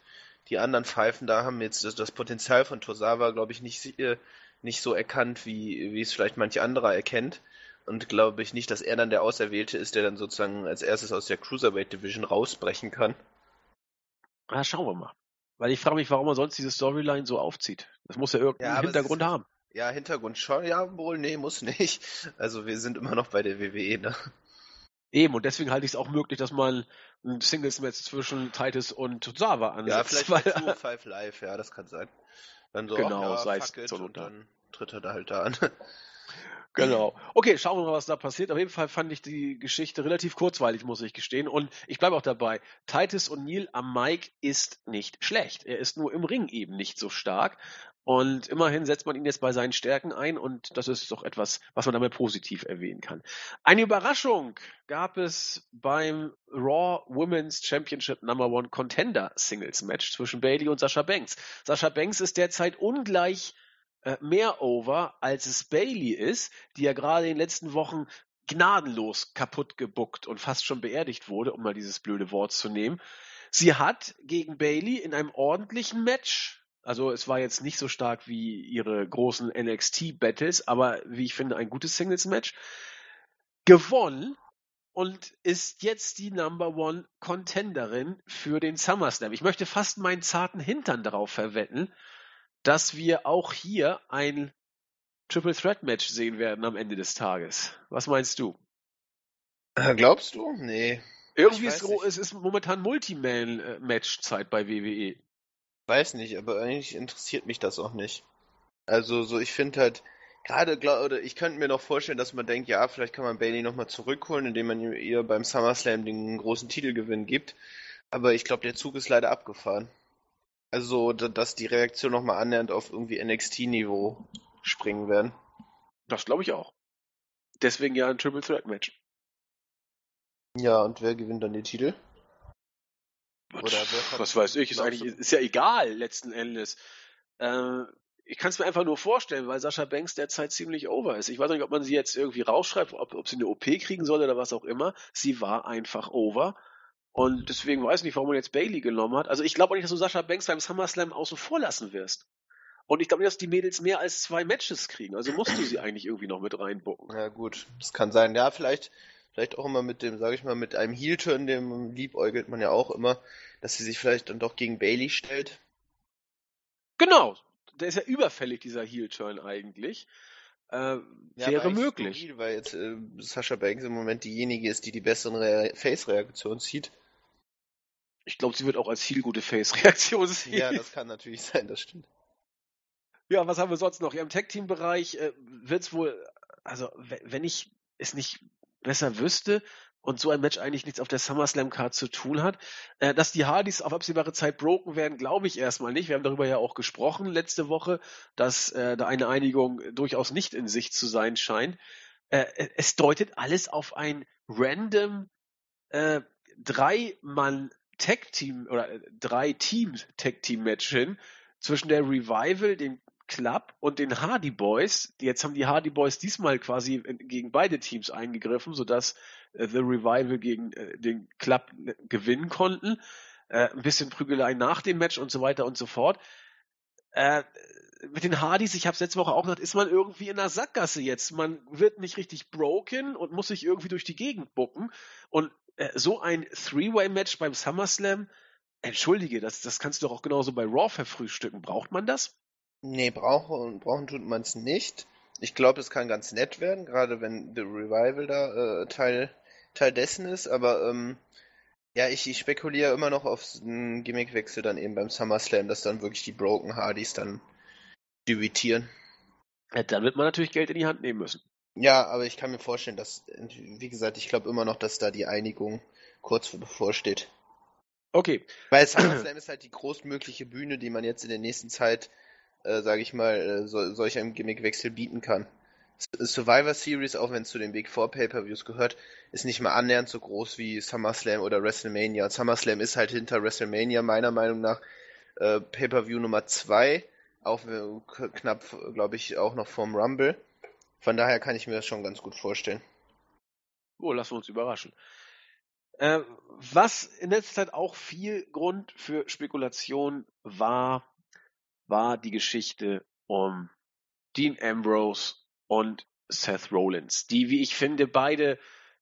die anderen Pfeifen da haben jetzt das, das Potenzial von Tosawa, glaube ich, nicht, äh, nicht so erkannt, wie, wie es vielleicht manche anderer erkennt. Und glaube ich nicht, dass er dann der Auserwählte ist, der dann sozusagen als erstes aus der Cruiserweight Division rausbrechen kann. Na, schauen wir mal. Weil ich frage mich, warum er sonst diese Storyline so aufzieht. Das muss ja irgendeinen ja, Hintergrund ist, haben. Ja, Hintergrund schon, ja, wohl, nee, muss nicht. Also wir sind immer noch bei der WWE, ne? Eben, und deswegen halte ich es auch möglich, dass man ein Singles-Match zwischen Titus und Tozawa ansetzt. Ja, vielleicht weil, bei Five Live, ja, das kann sein. Dann so, genau, ja, sei es so und dann tritt er da halt da an. Genau. Okay, schauen wir mal, was da passiert. Auf jeden Fall fand ich die Geschichte relativ kurzweilig, muss ich gestehen. Und ich bleibe auch dabei. Titus O'Neill am Mike ist nicht schlecht. Er ist nur im Ring eben nicht so stark. Und immerhin setzt man ihn jetzt bei seinen Stärken ein und das ist doch etwas, was man damit positiv erwähnen kann. Eine Überraschung gab es beim Raw Women's Championship Number One Contender Singles Match zwischen Bailey und Sascha Banks. Sascha Banks ist derzeit ungleich äh, mehr over, als es Bailey ist, die ja gerade in den letzten Wochen gnadenlos kaputt gebuckt und fast schon beerdigt wurde, um mal dieses blöde Wort zu nehmen. Sie hat gegen Bailey in einem ordentlichen Match also es war jetzt nicht so stark wie ihre großen NXT-Battles, aber wie ich finde, ein gutes Singles-Match. Gewonnen und ist jetzt die Number One Contenderin für den SummerSlam. Ich möchte fast meinen zarten Hintern darauf verwetten, dass wir auch hier ein Triple Threat Match sehen werden am Ende des Tages. Was meinst du? Äh, glaubst du? Nee. Irgendwie ist es ist momentan Multiman-Match-Zeit bei WWE. Weiß nicht, aber eigentlich interessiert mich das auch nicht. Also so, ich finde halt, gerade, oder ich könnte mir noch vorstellen, dass man denkt, ja, vielleicht kann man Bailey nochmal zurückholen, indem man ihr beim SummerSlam den großen Titelgewinn gibt. Aber ich glaube, der Zug ist leider abgefahren. Also, dass die Reaktion nochmal annähernd auf irgendwie NXT-Niveau springen werden. Das glaube ich auch. Deswegen ja ein Triple Threat Match. Ja, und wer gewinnt dann den Titel? Oder was weiß ich, ist eigentlich ist ja egal letzten Endes. Äh, ich kann es mir einfach nur vorstellen, weil Sascha Banks derzeit ziemlich over ist. Ich weiß nicht, ob man sie jetzt irgendwie rausschreibt, ob, ob sie eine OP kriegen soll oder was auch immer. Sie war einfach over. Und deswegen weiß ich nicht, warum man jetzt Bailey genommen hat. Also ich glaube auch nicht, dass du Sascha Banks beim SummerSlam außen vor lassen wirst. Und ich glaube nicht, dass die Mädels mehr als zwei Matches kriegen. Also musst du sie eigentlich irgendwie noch mit reinbucken. Ja gut, das kann sein. Ja, vielleicht vielleicht auch immer mit dem, sage ich mal, mit einem Heel-Turn, dem liebäugelt man ja auch immer, dass sie sich vielleicht dann doch gegen Bailey stellt. Genau, der ist ja überfällig, dieser Heel-Turn eigentlich. Äh, ja, wäre möglich. Skurril, weil jetzt äh, Sascha Banks im Moment diejenige ist, die die besseren Re Face-Reaktionen zieht. Ich glaube, sie wird auch als Heel gute Face-Reaktion ziehen. Ja, das kann natürlich sein, das stimmt. Ja, was haben wir sonst noch? Ja, im Tag-Team-Bereich äh, wird es wohl, also wenn ich es nicht besser wüsste, und so ein Match eigentlich nichts auf der SummerSlam Card zu tun hat. Äh, dass die Hardys auf absehbare Zeit broken werden, glaube ich erstmal nicht. Wir haben darüber ja auch gesprochen letzte Woche, dass äh, da eine Einigung durchaus nicht in Sicht zu sein scheint. Äh, es deutet alles auf ein random äh, drei-Mann Tag Team oder äh, drei Team Tag Team Match hin zwischen der Revival, dem Club und den Hardy Boys. Jetzt haben die Hardy Boys diesmal quasi gegen beide Teams eingegriffen, sodass äh, The Revival gegen äh, den Club äh, gewinnen konnten. Äh, ein bisschen Prügelei nach dem Match und so weiter und so fort. Äh, mit den Hardys, ich habe es letzte Woche auch gesagt, ist man irgendwie in der Sackgasse jetzt. Man wird nicht richtig broken und muss sich irgendwie durch die Gegend bucken. Und äh, so ein Three-Way-Match beim SummerSlam, entschuldige, das, das kannst du doch auch genauso bei Raw verfrühstücken. Braucht man das? Nee, brauchen, brauchen tut man es nicht. Ich glaube, es kann ganz nett werden, gerade wenn The Revival da äh, Teil, Teil dessen ist, aber ähm, ja, ich, ich spekuliere immer noch auf einen Gimmickwechsel dann eben beim SummerSlam, dass dann wirklich die Broken Hardys dann debütieren. Ja, dann wird man natürlich Geld in die Hand nehmen müssen. Ja, aber ich kann mir vorstellen, dass, wie gesagt, ich glaube immer noch, dass da die Einigung kurz bevorsteht. Okay. Weil SummerSlam ist halt die großmögliche Bühne, die man jetzt in der nächsten Zeit, äh, sage ich mal, äh, so, solch einem Gimmickwechsel bieten kann. Survivor Series, auch wenn es zu den Big Four Pay-Per-Views gehört, ist nicht mal annähernd so groß wie SummerSlam oder WrestleMania. SummerSlam ist halt hinter WrestleMania meiner Meinung nach äh, Pay-Per-View Nummer 2, auch knapp, glaube ich, auch noch vorm Rumble. Von daher kann ich mir das schon ganz gut vorstellen. Oh, wir uns überraschen. Äh, was in letzter Zeit auch viel Grund für Spekulation war, war die Geschichte um Dean Ambrose und Seth Rollins, die, wie ich finde, beide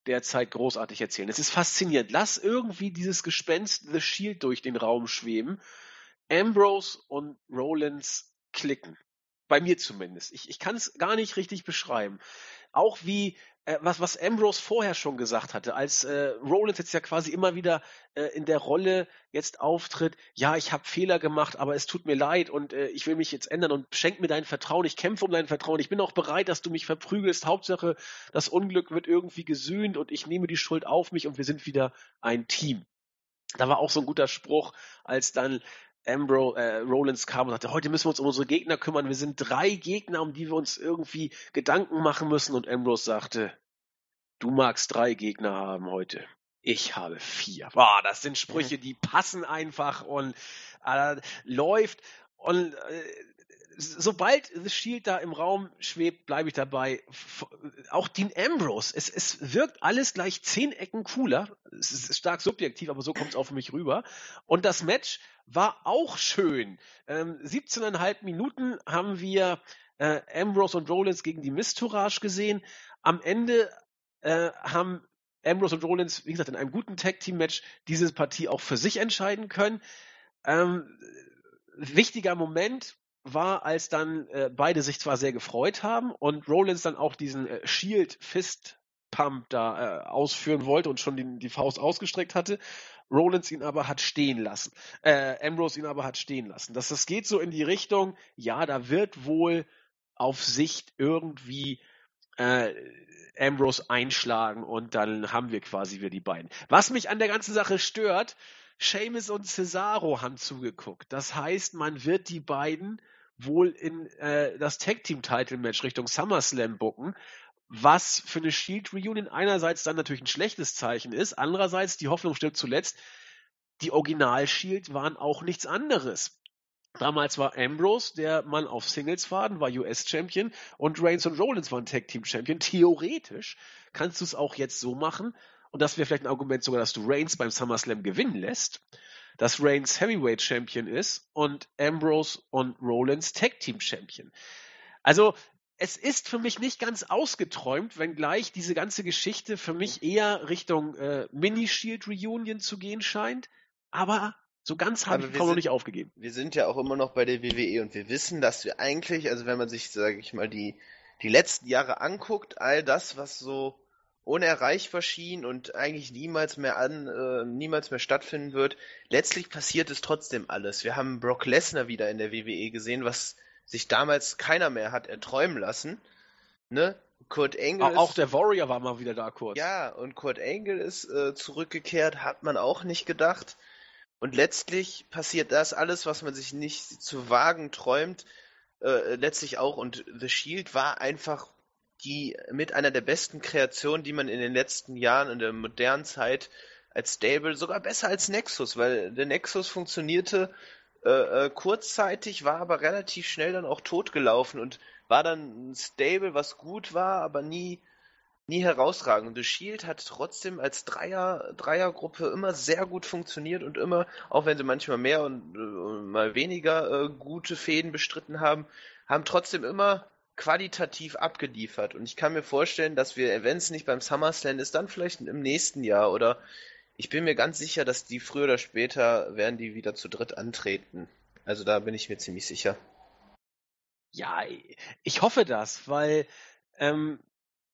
derzeit großartig erzählen. Es ist faszinierend. Lass irgendwie dieses Gespenst The Shield durch den Raum schweben. Ambrose und Rollins klicken. Bei mir zumindest. Ich, ich kann es gar nicht richtig beschreiben. Auch wie, äh, was, was Ambrose vorher schon gesagt hatte, als äh, Rollins jetzt ja quasi immer wieder äh, in der Rolle jetzt auftritt, ja, ich habe Fehler gemacht, aber es tut mir leid und äh, ich will mich jetzt ändern und schenk mir dein Vertrauen, ich kämpfe um dein Vertrauen, ich bin auch bereit, dass du mich verprügelst. Hauptsache, das Unglück wird irgendwie gesühnt und ich nehme die Schuld auf mich und wir sind wieder ein Team. Da war auch so ein guter Spruch, als dann Ambrose, äh, Rollins kam und sagte, heute müssen wir uns um unsere Gegner kümmern. Wir sind drei Gegner, um die wir uns irgendwie Gedanken machen müssen. Und Ambrose sagte, du magst drei Gegner haben heute. Ich habe vier. Boah, das sind Sprüche, die passen einfach und äh, läuft. Und äh, sobald The Shield da im Raum schwebt, bleibe ich dabei. Auch Dean Ambrose, es, es wirkt alles gleich zehn Ecken cooler. Es ist stark subjektiv, aber so kommt es auch für mich rüber. Und das Match war auch schön. Ähm, 17,5 Minuten haben wir äh, Ambrose und Rollins gegen die Mistourage gesehen. Am Ende äh, haben Ambrose und Rollins, wie gesagt, in einem guten Tag-Team-Match diese Partie auch für sich entscheiden können. Ähm, wichtiger Moment, war, als dann äh, beide sich zwar sehr gefreut haben und Rollins dann auch diesen äh, Shield Fist Pump da äh, ausführen wollte und schon die, die Faust ausgestreckt hatte, Rollins ihn aber hat stehen lassen. Äh, Ambrose ihn aber hat stehen lassen. Das, das geht so in die Richtung, ja, da wird wohl auf Sicht irgendwie äh, Ambrose einschlagen und dann haben wir quasi wieder die beiden. Was mich an der ganzen Sache stört, Seamus und Cesaro haben zugeguckt. Das heißt, man wird die beiden wohl in äh, das Tag Team Title Match Richtung SummerSlam bucken, was für eine Shield Reunion einerseits dann natürlich ein schlechtes Zeichen ist, andererseits die Hoffnung stirbt zuletzt. Die Original Shield waren auch nichts anderes. Damals war Ambrose der Mann auf Singles-Faden, war US-Champion und Reigns und Rollins waren Tag-Team-Champion. Theoretisch kannst du es auch jetzt so machen, und das wäre vielleicht ein Argument sogar, dass du Reigns beim SummerSlam gewinnen lässt, dass Reigns Heavyweight Champion ist und Ambrose und Rollins Tag Team Champion. Also es ist für mich nicht ganz ausgeträumt, wenngleich diese ganze Geschichte für mich eher Richtung äh, Mini-Shield Reunion zu gehen scheint. Aber so ganz habe ich noch nicht aufgegeben. Wir sind ja auch immer noch bei der WWE und wir wissen, dass wir eigentlich, also wenn man sich, sage ich mal, die, die letzten Jahre anguckt, all das, was so unerreichbar schien und eigentlich niemals mehr an, äh, niemals mehr stattfinden wird. Letztlich passiert es trotzdem alles. Wir haben Brock Lesnar wieder in der WWE gesehen, was sich damals keiner mehr hat erträumen lassen. Ne? Kurt Angle. Auch, auch der Warrior war mal wieder da kurz. Ja, und Kurt Angle ist äh, zurückgekehrt, hat man auch nicht gedacht. Und letztlich passiert das alles, was man sich nicht zu wagen träumt, äh, letztlich auch. Und The Shield war einfach die mit einer der besten Kreationen, die man in den letzten Jahren in der modernen Zeit als Stable, sogar besser als Nexus, weil der Nexus funktionierte äh, äh, kurzzeitig, war aber relativ schnell dann auch totgelaufen und war dann ein Stable, was gut war, aber nie, nie herausragend. The Shield hat trotzdem als Dreier, Dreiergruppe immer sehr gut funktioniert und immer, auch wenn sie manchmal mehr und äh, mal weniger äh, gute Fäden bestritten haben, haben trotzdem immer qualitativ abgeliefert. Und ich kann mir vorstellen, dass wir, wenn es nicht beim SummerSlam ist, dann vielleicht im nächsten Jahr oder ich bin mir ganz sicher, dass die früher oder später werden die wieder zu dritt antreten. Also da bin ich mir ziemlich sicher. Ja, ich hoffe das, weil ähm,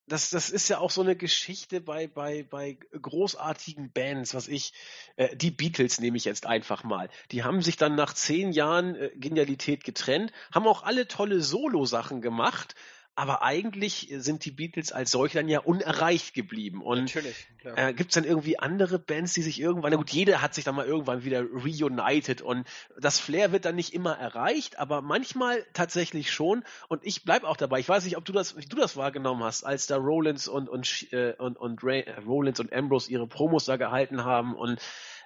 das, das ist ja auch so eine Geschichte bei, bei, bei großartigen Bands, was ich, äh, die Beatles nehme ich jetzt einfach mal. Die haben sich dann nach zehn Jahren äh, Genialität getrennt, haben auch alle tolle Solo-Sachen gemacht, aber eigentlich sind die Beatles als solche dann ja unerreicht geblieben. Und Natürlich, äh, gibt es dann irgendwie andere Bands, die sich irgendwann, na gut, jeder hat sich dann mal irgendwann wieder reunited und das Flair wird dann nicht immer erreicht, aber manchmal tatsächlich schon. Und ich bleib auch dabei. Ich weiß nicht, ob du das, wie du das wahrgenommen hast, als da Rollins und und äh, und, und Ray, äh, Rollins und Ambrose ihre Promos da gehalten haben und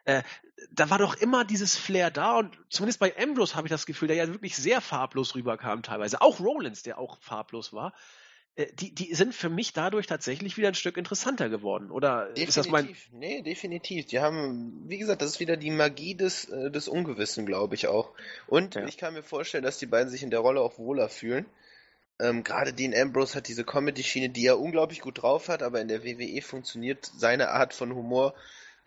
äh, da war doch immer dieses Flair da und zumindest bei Ambrose habe ich das Gefühl, der ja wirklich sehr farblos rüberkam teilweise. Auch Rollins, der auch farblos war. Äh, die, die sind für mich dadurch tatsächlich wieder ein Stück interessanter geworden. Oder definitiv. ist das mein. Nee, definitiv. Die haben, wie gesagt, das ist wieder die Magie des, äh, des Ungewissen, glaube ich auch. Und Ja. ich kann mir vorstellen, dass die beiden sich in der Rolle auch wohler fühlen. Ähm, Gerade Dean Ambrose hat diese Comedy-Schiene, die er unglaublich gut drauf hat, aber in der WWE funktioniert seine Art von Humor,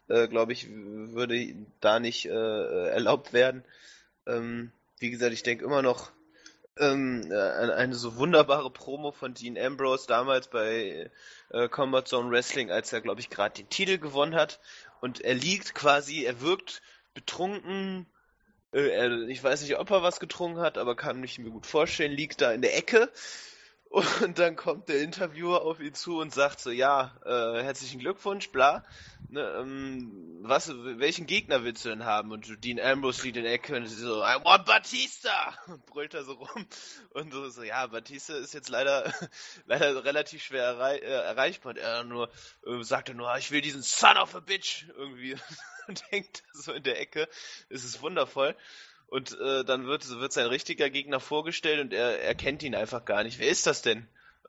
äh, glaube ich, würde da nicht äh, erlaubt werden. Ähm, wie gesagt, ich denke immer noch ähm, äh, an eine so wunderbare Promo von Dean Ambrose damals bei äh, Combat Zone Wrestling, als er, glaube ich, gerade den Titel gewonnen hat. Und er liegt quasi, er wirkt betrunken. Äh, er, ich weiß nicht, ob er was getrunken hat, aber kann mich mir gut vorstellen, liegt da in der Ecke. Und dann kommt der Interviewer auf ihn zu und sagt so, ja, äh, herzlichen Glückwunsch, bla. Ne, ähm, was, welchen Gegner willst du denn haben? Und Dean Ambrose liegt in der Ecke und so, I want Batista! Und brüllt da so rum. Und so, so ja, Batista ist jetzt leider, leider relativ schwer errei äh, erreichbar. Und er nur, äh, sagt er nur, "Ah, ich will diesen Son of a Bitch irgendwie. Und hängt so in der Ecke. Es ist wundervoll. Und äh, dann wird, wird sein richtiger Gegner vorgestellt und er, er kennt ihn einfach gar nicht. Wer ist das denn?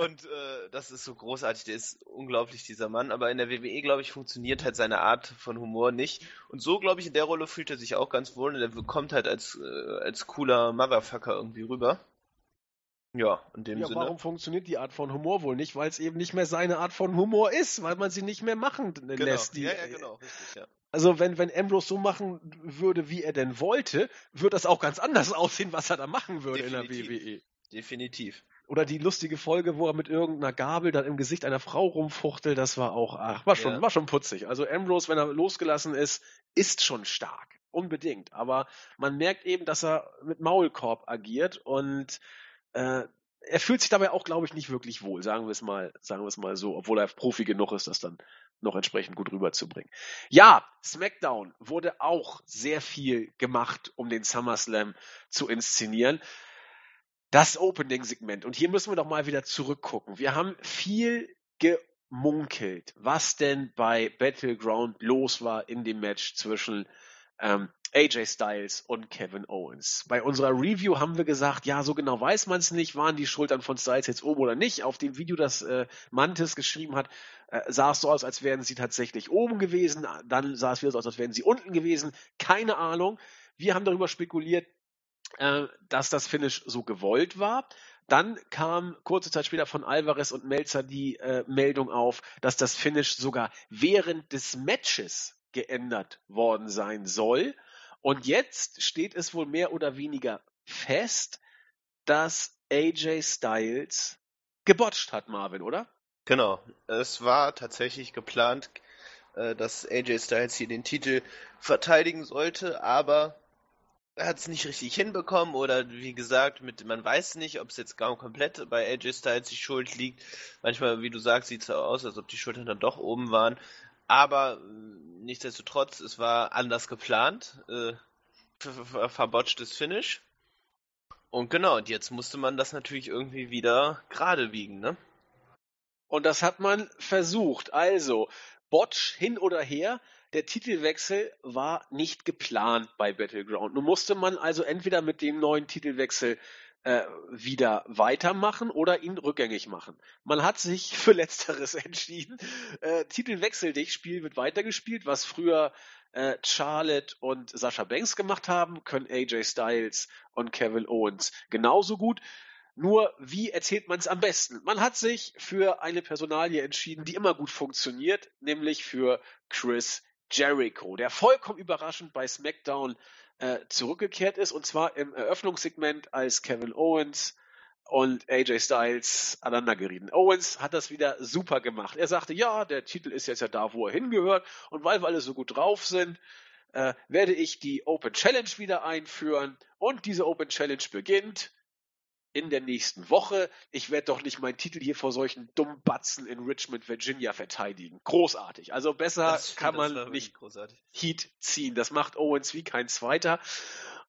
und äh, das ist so großartig, der ist unglaublich, dieser Mann. Aber in der WWE, glaube ich, funktioniert halt seine Art von Humor nicht. Und so, glaube ich, in der Rolle fühlt er sich auch ganz wohl und er kommt halt als, äh, als cooler Motherfucker irgendwie rüber. Ja, in dem Ja, Sinne. warum funktioniert die Art von Humor wohl nicht? Weil es eben nicht mehr seine Art von Humor ist, weil man sie nicht mehr machen Genau. lässt. Die, ja, ja, genau, richtig, ja. Also wenn, wenn Ambrose so machen würde, wie er denn wollte, würde das auch ganz anders aussehen, was er da machen würde in der Definitiv. WWE. Definitiv. Oder die lustige Folge, wo er mit irgendeiner Gabel dann im Gesicht einer Frau rumfuchtelt, das war auch, ach, war schon, Ja. war schon putzig. Also Ambrose, wenn er losgelassen ist, ist schon stark. Unbedingt. Aber man merkt eben, dass er mit Maulkorb agiert und äh, er fühlt sich dabei auch, glaube ich, nicht wirklich wohl, sagen wir es mal, sagen wir es mal so, obwohl er Profi genug ist, das dann noch entsprechend gut rüberzubringen. Ja, SmackDown wurde auch sehr viel gemacht, um den SummerSlam zu inszenieren. Das Opening-Segment. Und hier müssen wir doch mal wieder zurückgucken. Wir haben viel gemunkelt, was denn bei Battleground los war in dem Match zwischen ähm, AJ Styles und Kevin Owens. Bei unserer Review haben wir gesagt, ja, so genau weiß man es nicht, waren die Schultern von Styles jetzt oben oder nicht. Auf dem Video, das äh, Mantis geschrieben hat, äh, sah es so aus, als wären sie tatsächlich oben gewesen. Dann sah es wieder so aus, als wären sie unten gewesen. Keine Ahnung. Wir haben darüber spekuliert, äh, dass das Finish so gewollt war. Dann kam kurze Zeit später von Alvarez und Melzer die äh, Meldung auf, dass das Finish sogar während des Matches geändert worden sein soll. Und jetzt steht es wohl mehr oder weniger fest, dass AJ Styles gebotcht hat, Marvin, oder? Genau. Es war tatsächlich geplant, äh, dass AJ Styles hier den Titel verteidigen sollte, aber er hat es nicht richtig hinbekommen oder wie gesagt, mit, man weiß nicht, ob es jetzt gar komplett bei AJ Styles die Schuld liegt. Manchmal, wie du sagst, sieht es so aus, als ob die Schultern dann doch oben waren. Aber äh, nichtsdestotrotz, es war anders geplant. Äh, verbotschtes Finish. Und genau, und jetzt musste man das natürlich irgendwie wieder gerade wiegen, ne? Und das hat man versucht. Also, Botch hin oder her, der Titelwechsel war nicht geplant bei Battleground. Nun musste man also entweder mit dem neuen Titelwechsel äh, wieder weitermachen oder ihn rückgängig machen. Man hat sich für letzteres entschieden. Äh, Titelwechsel dich, Spiel wird weitergespielt, was früher äh, Charlotte und Sascha Banks gemacht haben, können AJ Styles und Kevin Owens genauso gut. Nur, wie erzählt man es am besten? Man hat sich für eine Personalie entschieden, die immer gut funktioniert, nämlich für Chris Jericho, der vollkommen überraschend bei SmackDown äh, zurückgekehrt ist, und zwar im Eröffnungssegment als Kevin Owens und AJ Styles aneinander gerieten. Owens hat das wieder super gemacht. Er sagte, ja, der Titel ist jetzt ja da, wo er hingehört und weil wir alle so gut drauf sind, äh, werde ich die Open Challenge wieder einführen und diese Open Challenge beginnt in der nächsten Woche. Ich werde doch nicht meinen Titel hier vor solchen dummen Batzen in Richmond, Virginia verteidigen. Großartig. Also besser das, kann man nicht großartig. Heat ziehen. Das macht Owens wie kein zweiter.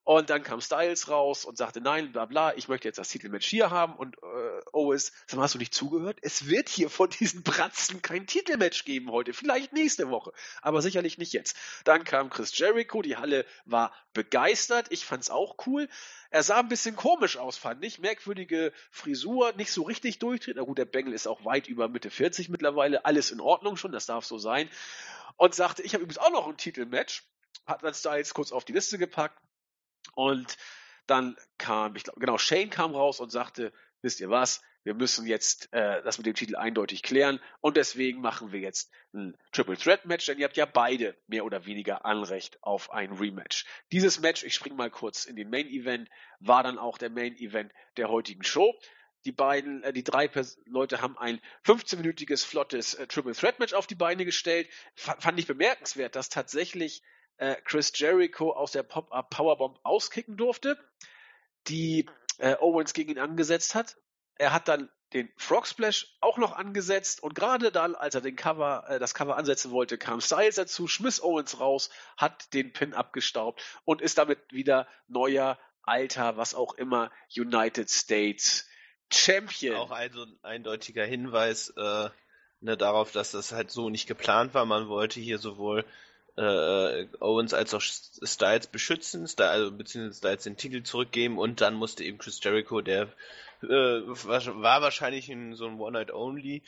Und dann kam Styles raus und sagte, nein, bla bla, ich möchte jetzt das Titelmatch hier haben. Und äh, Owens, sag mal, hast du nicht zugehört? Es wird hier von diesen Bratzen kein Titelmatch geben heute. Vielleicht nächste Woche, aber sicherlich nicht jetzt. Dann kam Chris Jericho, die Halle war begeistert. Ich fand's auch cool. Er sah ein bisschen komisch aus, fand ich. Merkwürdige Frisur, nicht so richtig durchdreht. Na gut, der Bengel ist auch weit über Mitte 40 mittlerweile. Alles in Ordnung schon, das darf so sein. Und sagte, ich habe übrigens auch noch ein Titelmatch. Hat dann Styles kurz auf die Liste gepackt und dann kam, ich glaube, genau, Shane kam raus und sagte, wisst ihr was, wir müssen jetzt äh, das mit dem Titel eindeutig klären und deswegen machen wir jetzt ein Triple Threat Match, denn ihr habt ja beide mehr oder weniger Anrecht auf ein Rematch. Dieses Match, ich springe mal kurz in den Main Event, war dann auch der Main Event der heutigen Show. Die beiden, äh, die drei Pers Leute haben ein 15-minütiges flottes äh, Triple Threat Match auf die Beine gestellt. F fand ich bemerkenswert, dass tatsächlich äh, Chris Jericho aus der Pop-Up Powerbomb auskicken durfte, die äh, Owens gegen ihn angesetzt hat. Er hat dann den Frog Splash auch noch angesetzt und gerade dann, als er den Cover, äh, das Cover ansetzen wollte, kam Styles dazu, schmiss Owens raus, hat den Pin abgestaubt und ist damit wieder neuer, alter, was auch immer, United States Champion. Auch ein so ein eindeutiger Hinweis äh, ne, darauf, dass das halt so nicht geplant war. Man wollte hier sowohl äh, Owens als auch Styles beschützen, Styles, also, beziehungsweise Styles den Titel zurückgeben und dann musste eben Chris Jericho, der äh, war wahrscheinlich in so ein One-Night-Only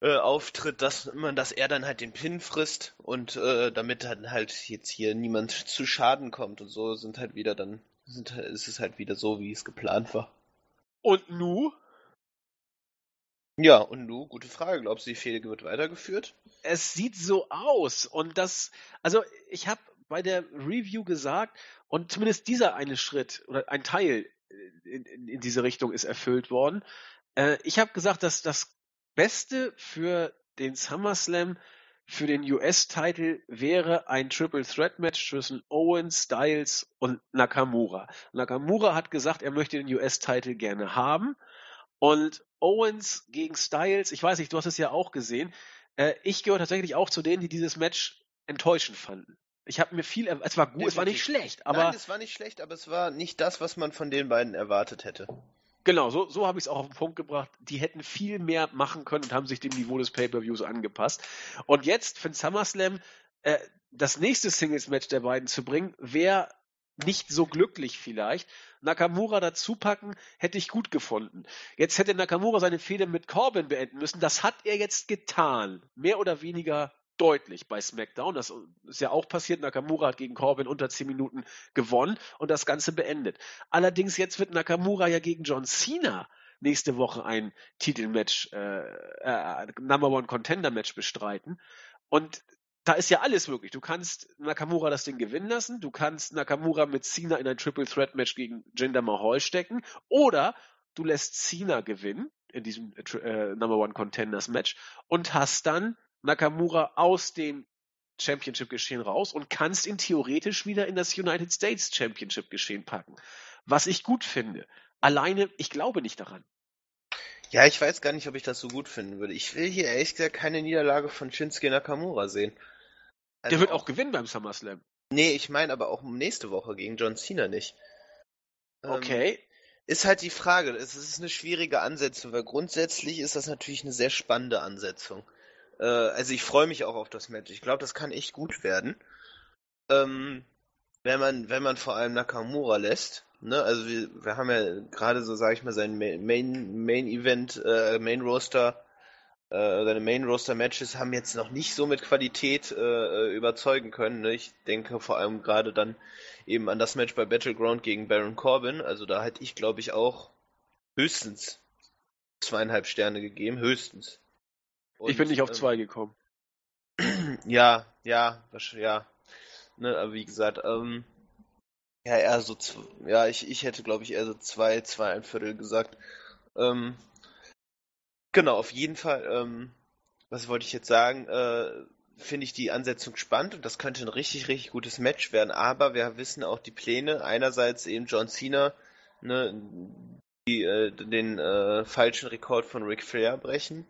äh, Auftritt, dass man, dass er dann halt den Pin frisst und äh, damit dann halt jetzt hier niemand zu Schaden kommt und so sind halt wieder dann sind, ist es halt wieder so, wie es geplant war. Und nu ja, und du, gute Frage. Glaubst du, die Fehde wird weitergeführt? Es sieht so aus. Und das, also ich habe bei der Review gesagt, und zumindest dieser eine Schritt oder ein Teil in, in, in diese Richtung ist erfüllt worden. Äh, ich habe gesagt, dass das Beste für den SummerSlam für den US-Titel wäre ein Triple Threat Match zwischen Owens, Styles und Nakamura. Nakamura hat gesagt, er möchte den US-Titel gerne haben. Und Owens gegen Styles, ich weiß nicht, du hast es ja auch gesehen. Äh, ich gehöre tatsächlich auch zu denen, die dieses Match enttäuschend fanden. Ich habe mir viel, es war gut, Definitiv. es war nicht schlecht, aber Nein, es war nicht schlecht, aber es war nicht das, was man von den beiden erwartet hätte. Genau, so, so habe ich es auch auf den Punkt gebracht. Die hätten viel mehr machen können und haben sich dem Niveau des Pay-per-Views angepasst. Und jetzt für den SummerSlam äh, das nächste Singles-Match der beiden zu bringen, wäre nicht so glücklich vielleicht. Nakamura dazu packen, hätte ich gut gefunden. Jetzt hätte Nakamura seine Fehde mit Corbin beenden müssen. Das hat er jetzt getan. Mehr oder weniger deutlich bei SmackDown. Das ist ja auch passiert. Nakamura hat gegen Corbin unter 10 Minuten gewonnen und das Ganze beendet. Allerdings jetzt wird Nakamura ja gegen John Cena nächste Woche ein Titelmatch, äh, äh, Number One Contender Match bestreiten. Und da ist ja alles möglich. Du kannst Nakamura das Ding gewinnen lassen, du kannst Nakamura mit Cena in ein Triple Threat Match gegen Jinder Mahal stecken oder du lässt Cena gewinnen in diesem äh, Number One Contenders Match und hast dann Nakamura aus dem Championship-Geschehen raus und kannst ihn theoretisch wieder in das United States Championship-Geschehen packen. Was ich gut finde. Alleine, ich glaube nicht daran. Ja, ich weiß gar nicht, ob ich das so gut finden würde. Ich will hier ehrlich gesagt keine Niederlage von Shinsuke Nakamura sehen. Also Der wird auch, auch gewinnen beim SummerSlam. Nee, ich meine aber auch nächste Woche gegen John Cena nicht. Ähm, okay. Ähm, ist halt die Frage. Es ist eine schwierige Ansetzung, weil grundsätzlich ist das natürlich eine sehr spannende Ansetzung. Äh, also ich freue mich auch auf das Match. Ich glaube, das kann echt gut werden. Ähm, wenn man, wenn man vor allem Nakamura lässt. Ne? Also wir, wir haben ja gerade so, sage ich mal, sein Main, Main Event, äh, Main Roster äh, seine Main Roster Matches haben jetzt noch nicht so mit Qualität äh, überzeugen können. Ne? Ich denke vor allem gerade dann eben an das Match bei Battleground gegen Baron Corbin. Also da hätte ich, glaube ich, auch höchstens zweieinhalb Sterne gegeben, höchstens. Und, ich bin nicht auf ähm, zwei gekommen. Ja, ja, ja. Ne, aber wie gesagt, ähm, ja, eher so, ja, ich, ich hätte, glaube ich, eher so zwei, zwei, ein Viertel gesagt. Ähm, Genau, auf jeden Fall. Ähm, was wollte ich jetzt sagen? Äh, Finde ich die Ansetzung spannend und das könnte ein richtig, richtig gutes Match werden. Aber wir wissen auch die Pläne. Einerseits eben John Cena, ne, die äh, den äh, falschen Rekord von Ric Flair brechen.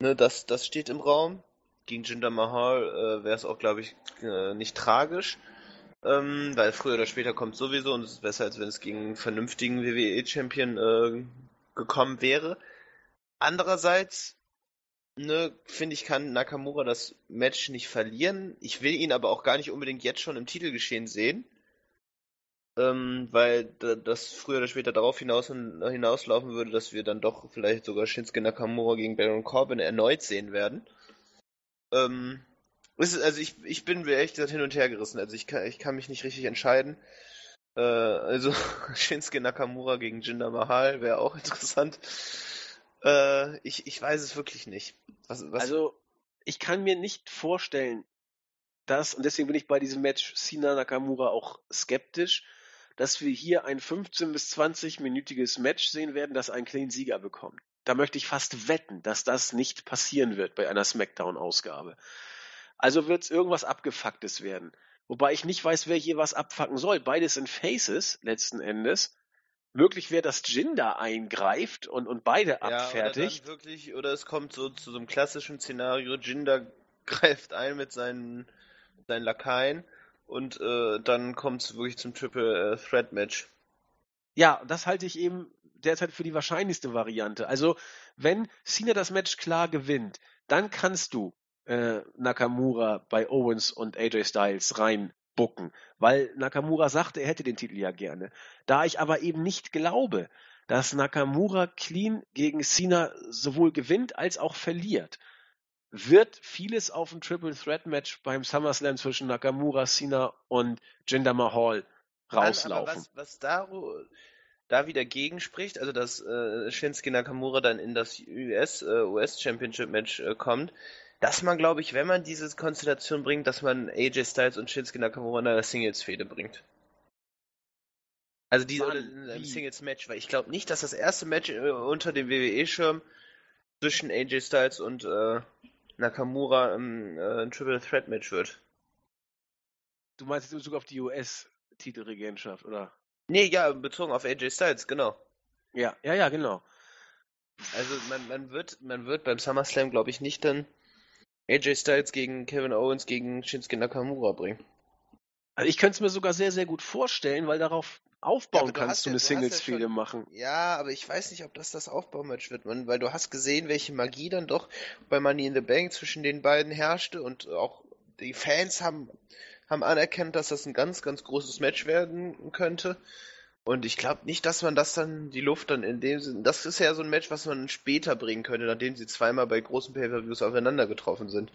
Ne, das, das steht im Raum. Gegen Jinder Mahal äh, wäre es auch, glaube ich, äh, nicht tragisch. Ähm, weil früher oder später kommt sowieso und es ist besser, als wenn es gegen einen vernünftigen WWE-Champion äh, gekommen wäre. Andererseits, ne, finde ich, kann Nakamura das Match nicht verlieren. Ich will ihn aber auch gar nicht unbedingt jetzt schon im Titelgeschehen sehen. Ähm, weil das früher oder später darauf hinaus, hinauslaufen würde, dass wir dann doch vielleicht sogar Shinsuke Nakamura gegen Baron Corbin erneut sehen werden. Ähm, also ich, ich bin echt hin und her gerissen. Also ich kann, ich kann mich nicht richtig entscheiden. Äh, also Shinsuke Nakamura gegen Jinder Mahal wäre auch interessant. Äh, ich, ich weiß es wirklich nicht. Was, was? Also, ich kann mir nicht vorstellen, dass, und deswegen bin ich bei diesem Match Sina Nakamura auch skeptisch, dass wir hier ein 15 bis 20 minütiges Match sehen werden, das einen Clean Sieger bekommt. Da möchte ich fast wetten, dass das nicht passieren wird bei einer Smackdown-Ausgabe. Also wird es irgendwas Abgefucktes werden. Wobei ich nicht weiß, wer hier was abfacken soll. Beides sind Faces letzten Endes möglich wäre, dass Jin da eingreift und, und beide ja, abfertigt. Oder, wirklich, oder es kommt so zu so einem klassischen Szenario, Jinder greift ein mit seinen, seinen Lakaien und äh, dann kommt es wirklich zum Triple äh, Threat Match. Ja, das halte ich eben derzeit für die wahrscheinlichste Variante. Also, wenn Cena das Match klar gewinnt, dann kannst du äh, Nakamura bei Owens und AJ Styles rein bucken, weil Nakamura sagte, er hätte den Titel ja gerne. Da ich aber eben nicht glaube, dass Nakamura clean gegen Cena sowohl gewinnt als auch verliert, wird vieles auf ein Triple Threat Match beim SummerSlam zwischen Nakamura, Cena und Jinder Mahal rauslaufen. was, was da, da wieder gegenspricht, also dass äh, Shinsuke Nakamura dann in das US, äh, US Championship Match äh, kommt, dass man, glaube ich, wenn man diese Konstellation bringt, dass man AJ Styles und Shinsuke Nakamura in einer Singles-Fehde bringt. Also diese Mann, in einem Singles-Match, weil ich glaube nicht, dass das erste Match äh, unter dem WWE-Schirm zwischen AJ Styles und äh, Nakamura ähm, äh, ein Triple Threat Match wird. Du meinst jetzt in Bezug auf die US-Titelregentschaft, oder? Nee, ja, bezogen auf AJ Styles, genau. Ja, ja, ja, genau. Also man, man wird, man wird beim SummerSlam, glaube ich, nicht dann AJ Styles gegen Kevin Owens gegen Shinsuke Nakamura bringen. Also ich könnte es mir sogar sehr, sehr gut vorstellen, weil darauf aufbauen ja, kannst du ja, eine Singles-Fehde ja machen. Ja, aber ich weiß nicht, ob das das Aufbaumatch wird, man, weil du hast gesehen, welche Magie dann doch bei Money in the Bank zwischen den beiden herrschte und auch die Fans haben, haben anerkannt, dass das ein ganz, ganz großes Match werden könnte. Und ich glaube nicht, dass man das dann, die Luft dann in dem Sinne, das ist ja so ein Match, was man später bringen könnte, nachdem sie zweimal bei großen Pay-Per-Views aufeinander getroffen sind.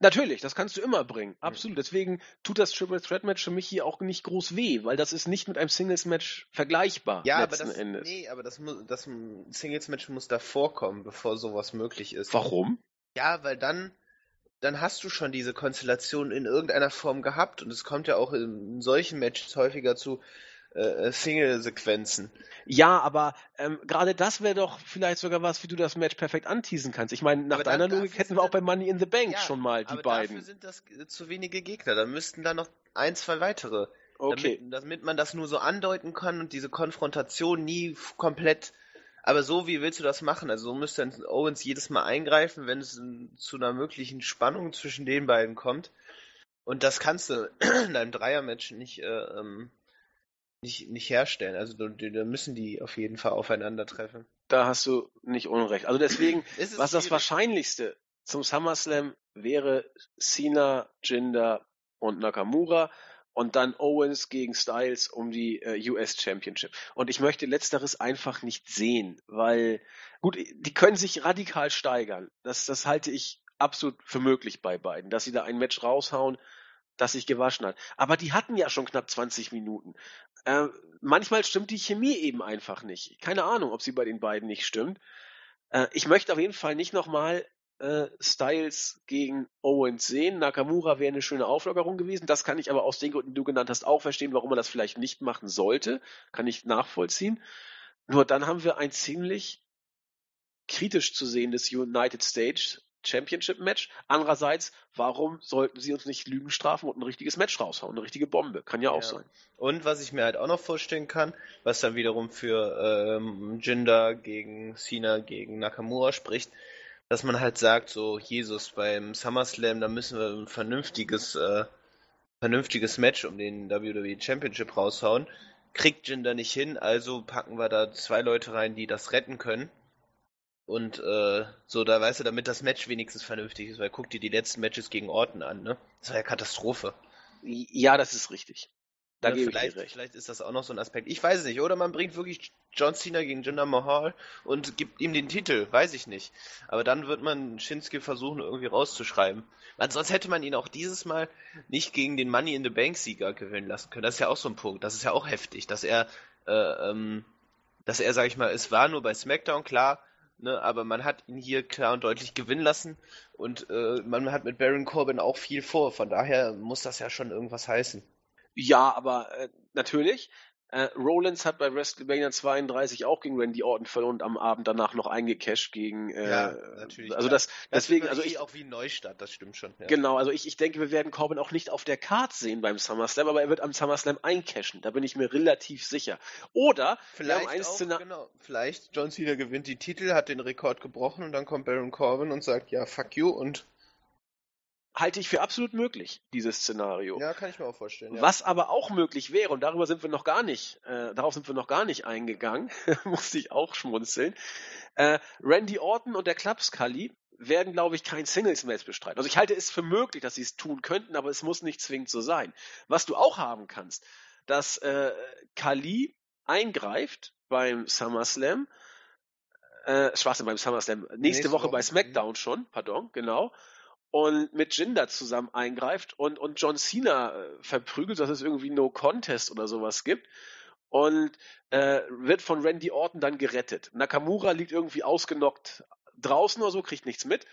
Natürlich, das kannst du immer bringen. Absolut. Deswegen tut das Triple Threat Match für mich hier auch nicht groß weh, weil das ist nicht mit einem Singles Match vergleichbar. Ja, aber das, Endes. nee, aber das, das Singles Match muss davor kommen, bevor sowas möglich ist. Warum? Ja, weil dann, dann hast du schon diese Konstellation in irgendeiner Form gehabt und es kommt ja auch in solchen Matches häufiger zu, äh, Single-Sequenzen. Ja, aber ähm, gerade das wäre doch vielleicht sogar was, wie du das Match perfekt anteasen kannst. Ich meine, nach Aber deiner Logik hätten wir auch bei Money in the Bank Ja, schon mal die aber beiden. dafür sind das äh, zu wenige Gegner. Da müssten da noch ein, zwei weitere. Okay. Damit, damit man das nur so andeuten kann und diese Konfrontation nie komplett. Aber so, wie willst du das machen? Also so müsste dann Owens jedes Mal eingreifen, wenn es ähm, zu einer möglichen Spannung zwischen den beiden kommt. Und das kannst du in einem Dreier-Match nicht, äh, ähm, nicht, nicht herstellen. Also da, müssen die auf jeden Fall aufeinandertreffen. Da hast du nicht unrecht. Also deswegen, was das. Wahrscheinlichste zum SummerSlam wäre Cena, Jinder und Nakamura und dann Owens gegen Styles um die äh, US Championship. Und ich möchte letzteres einfach nicht sehen, weil gut, die können sich radikal steigern. Das, das halte ich absolut für möglich bei beiden, dass sie da ein Match raushauen, das sich gewaschen hat. Aber die hatten ja schon knapp 20 Minuten. Äh, manchmal stimmt die Chemie eben einfach nicht. Keine Ahnung, ob sie bei den beiden nicht stimmt. Äh, ich möchte auf jeden Fall nicht nochmal äh, Styles gegen Owens sehen. Nakamura wäre eine schöne Auflockerung gewesen. Das kann ich aber aus den Gründen, die du genannt hast, auch verstehen, warum man das vielleicht nicht machen sollte. Kann ich nachvollziehen. Nur dann haben wir ein ziemlich kritisch zu sehendes United States Championship Match. Andererseits, warum sollten sie uns nicht Lügen strafen und ein richtiges Match raushauen? Eine richtige Bombe. Kann ja auch Ja. sein. Und was ich mir halt auch noch vorstellen kann, was dann wiederum für ähm, Jinder gegen Cena gegen Nakamura spricht, dass man halt sagt, so Jesus beim SummerSlam, da müssen wir ein vernünftiges, äh, vernünftiges Match um den WWE Championship raushauen. Kriegt Jinder nicht hin, also packen wir da zwei Leute rein, die das retten können. Und äh, so, da weißt du, damit das Match wenigstens vernünftig ist, weil guck dir die letzten Matches gegen Orton an, ne? Das war ja Katastrophe. Ja, das ist richtig. Da Ne, gebe ich vielleicht, vielleicht ist das auch noch so ein Aspekt. Ich weiß es nicht. Oder man bringt wirklich John Cena gegen Jinder Mahal und gibt ihm den Titel. Weiß ich nicht. Aber dann wird man Shinsuke versuchen, irgendwie rauszuschreiben. Weil sonst hätte man ihn auch dieses Mal nicht gegen den Money in the Bank Sieger gewinnen lassen können. Das ist ja auch so ein Punkt. Das ist ja auch heftig, dass er, äh, ähm, dass er, sag ich mal, es war nur bei SmackDown, klar, ne, aber man hat ihn hier klar und deutlich gewinnen lassen und äh, man hat mit Baron Corbin auch viel vor. Von daher muss das ja schon irgendwas heißen. Ja, aber äh, natürlich. Äh, Rollins hat bei WrestleMania 32 auch gegen Randy Orton verloren und am Abend danach noch eingecasht gegen. Äh, Ja, natürlich, Also das, Das deswegen, also ich, auch wie Neustadt, das stimmt schon. Ja. genau, also ich, ich denke, wir werden Corbin auch nicht auf der Card sehen beim SummerSlam, aber er wird am SummerSlam eincashen. Da bin ich mir relativ sicher. Oder wir Vielleicht ein auch, genau, vielleicht John Cena gewinnt die Titel, hat den Rekord gebrochen und dann kommt Baron Corbin und sagt, ja, fuck you und halte ich für absolut möglich, dieses Szenario. ja, kann ich mir auch vorstellen. Ja. Was aber auch möglich wäre, und darüber sind wir noch gar nicht, äh, darauf sind wir noch gar nicht eingegangen, musste ich auch schmunzeln. Äh, Randy Orton und der Klapskalli werden, glaube ich, kein Singles-Match bestreiten. Also ich halte es für möglich, dass sie es tun könnten, aber es muss nicht zwingend so sein. Was du auch haben kannst, dass äh, Kali eingreift beim SummerSlam, äh, Schwachsinn beim SummerSlam, nächste, Nächste Woche, Woche, bei mhm. SmackDown schon, pardon, genau, und mit Jinder zusammen eingreift und, und John Cena äh, verprügelt, dass es irgendwie No Contest oder sowas gibt und äh, wird von Randy Orton dann gerettet. Nakamura liegt irgendwie ausgenockt draußen oder so, kriegt nichts mit.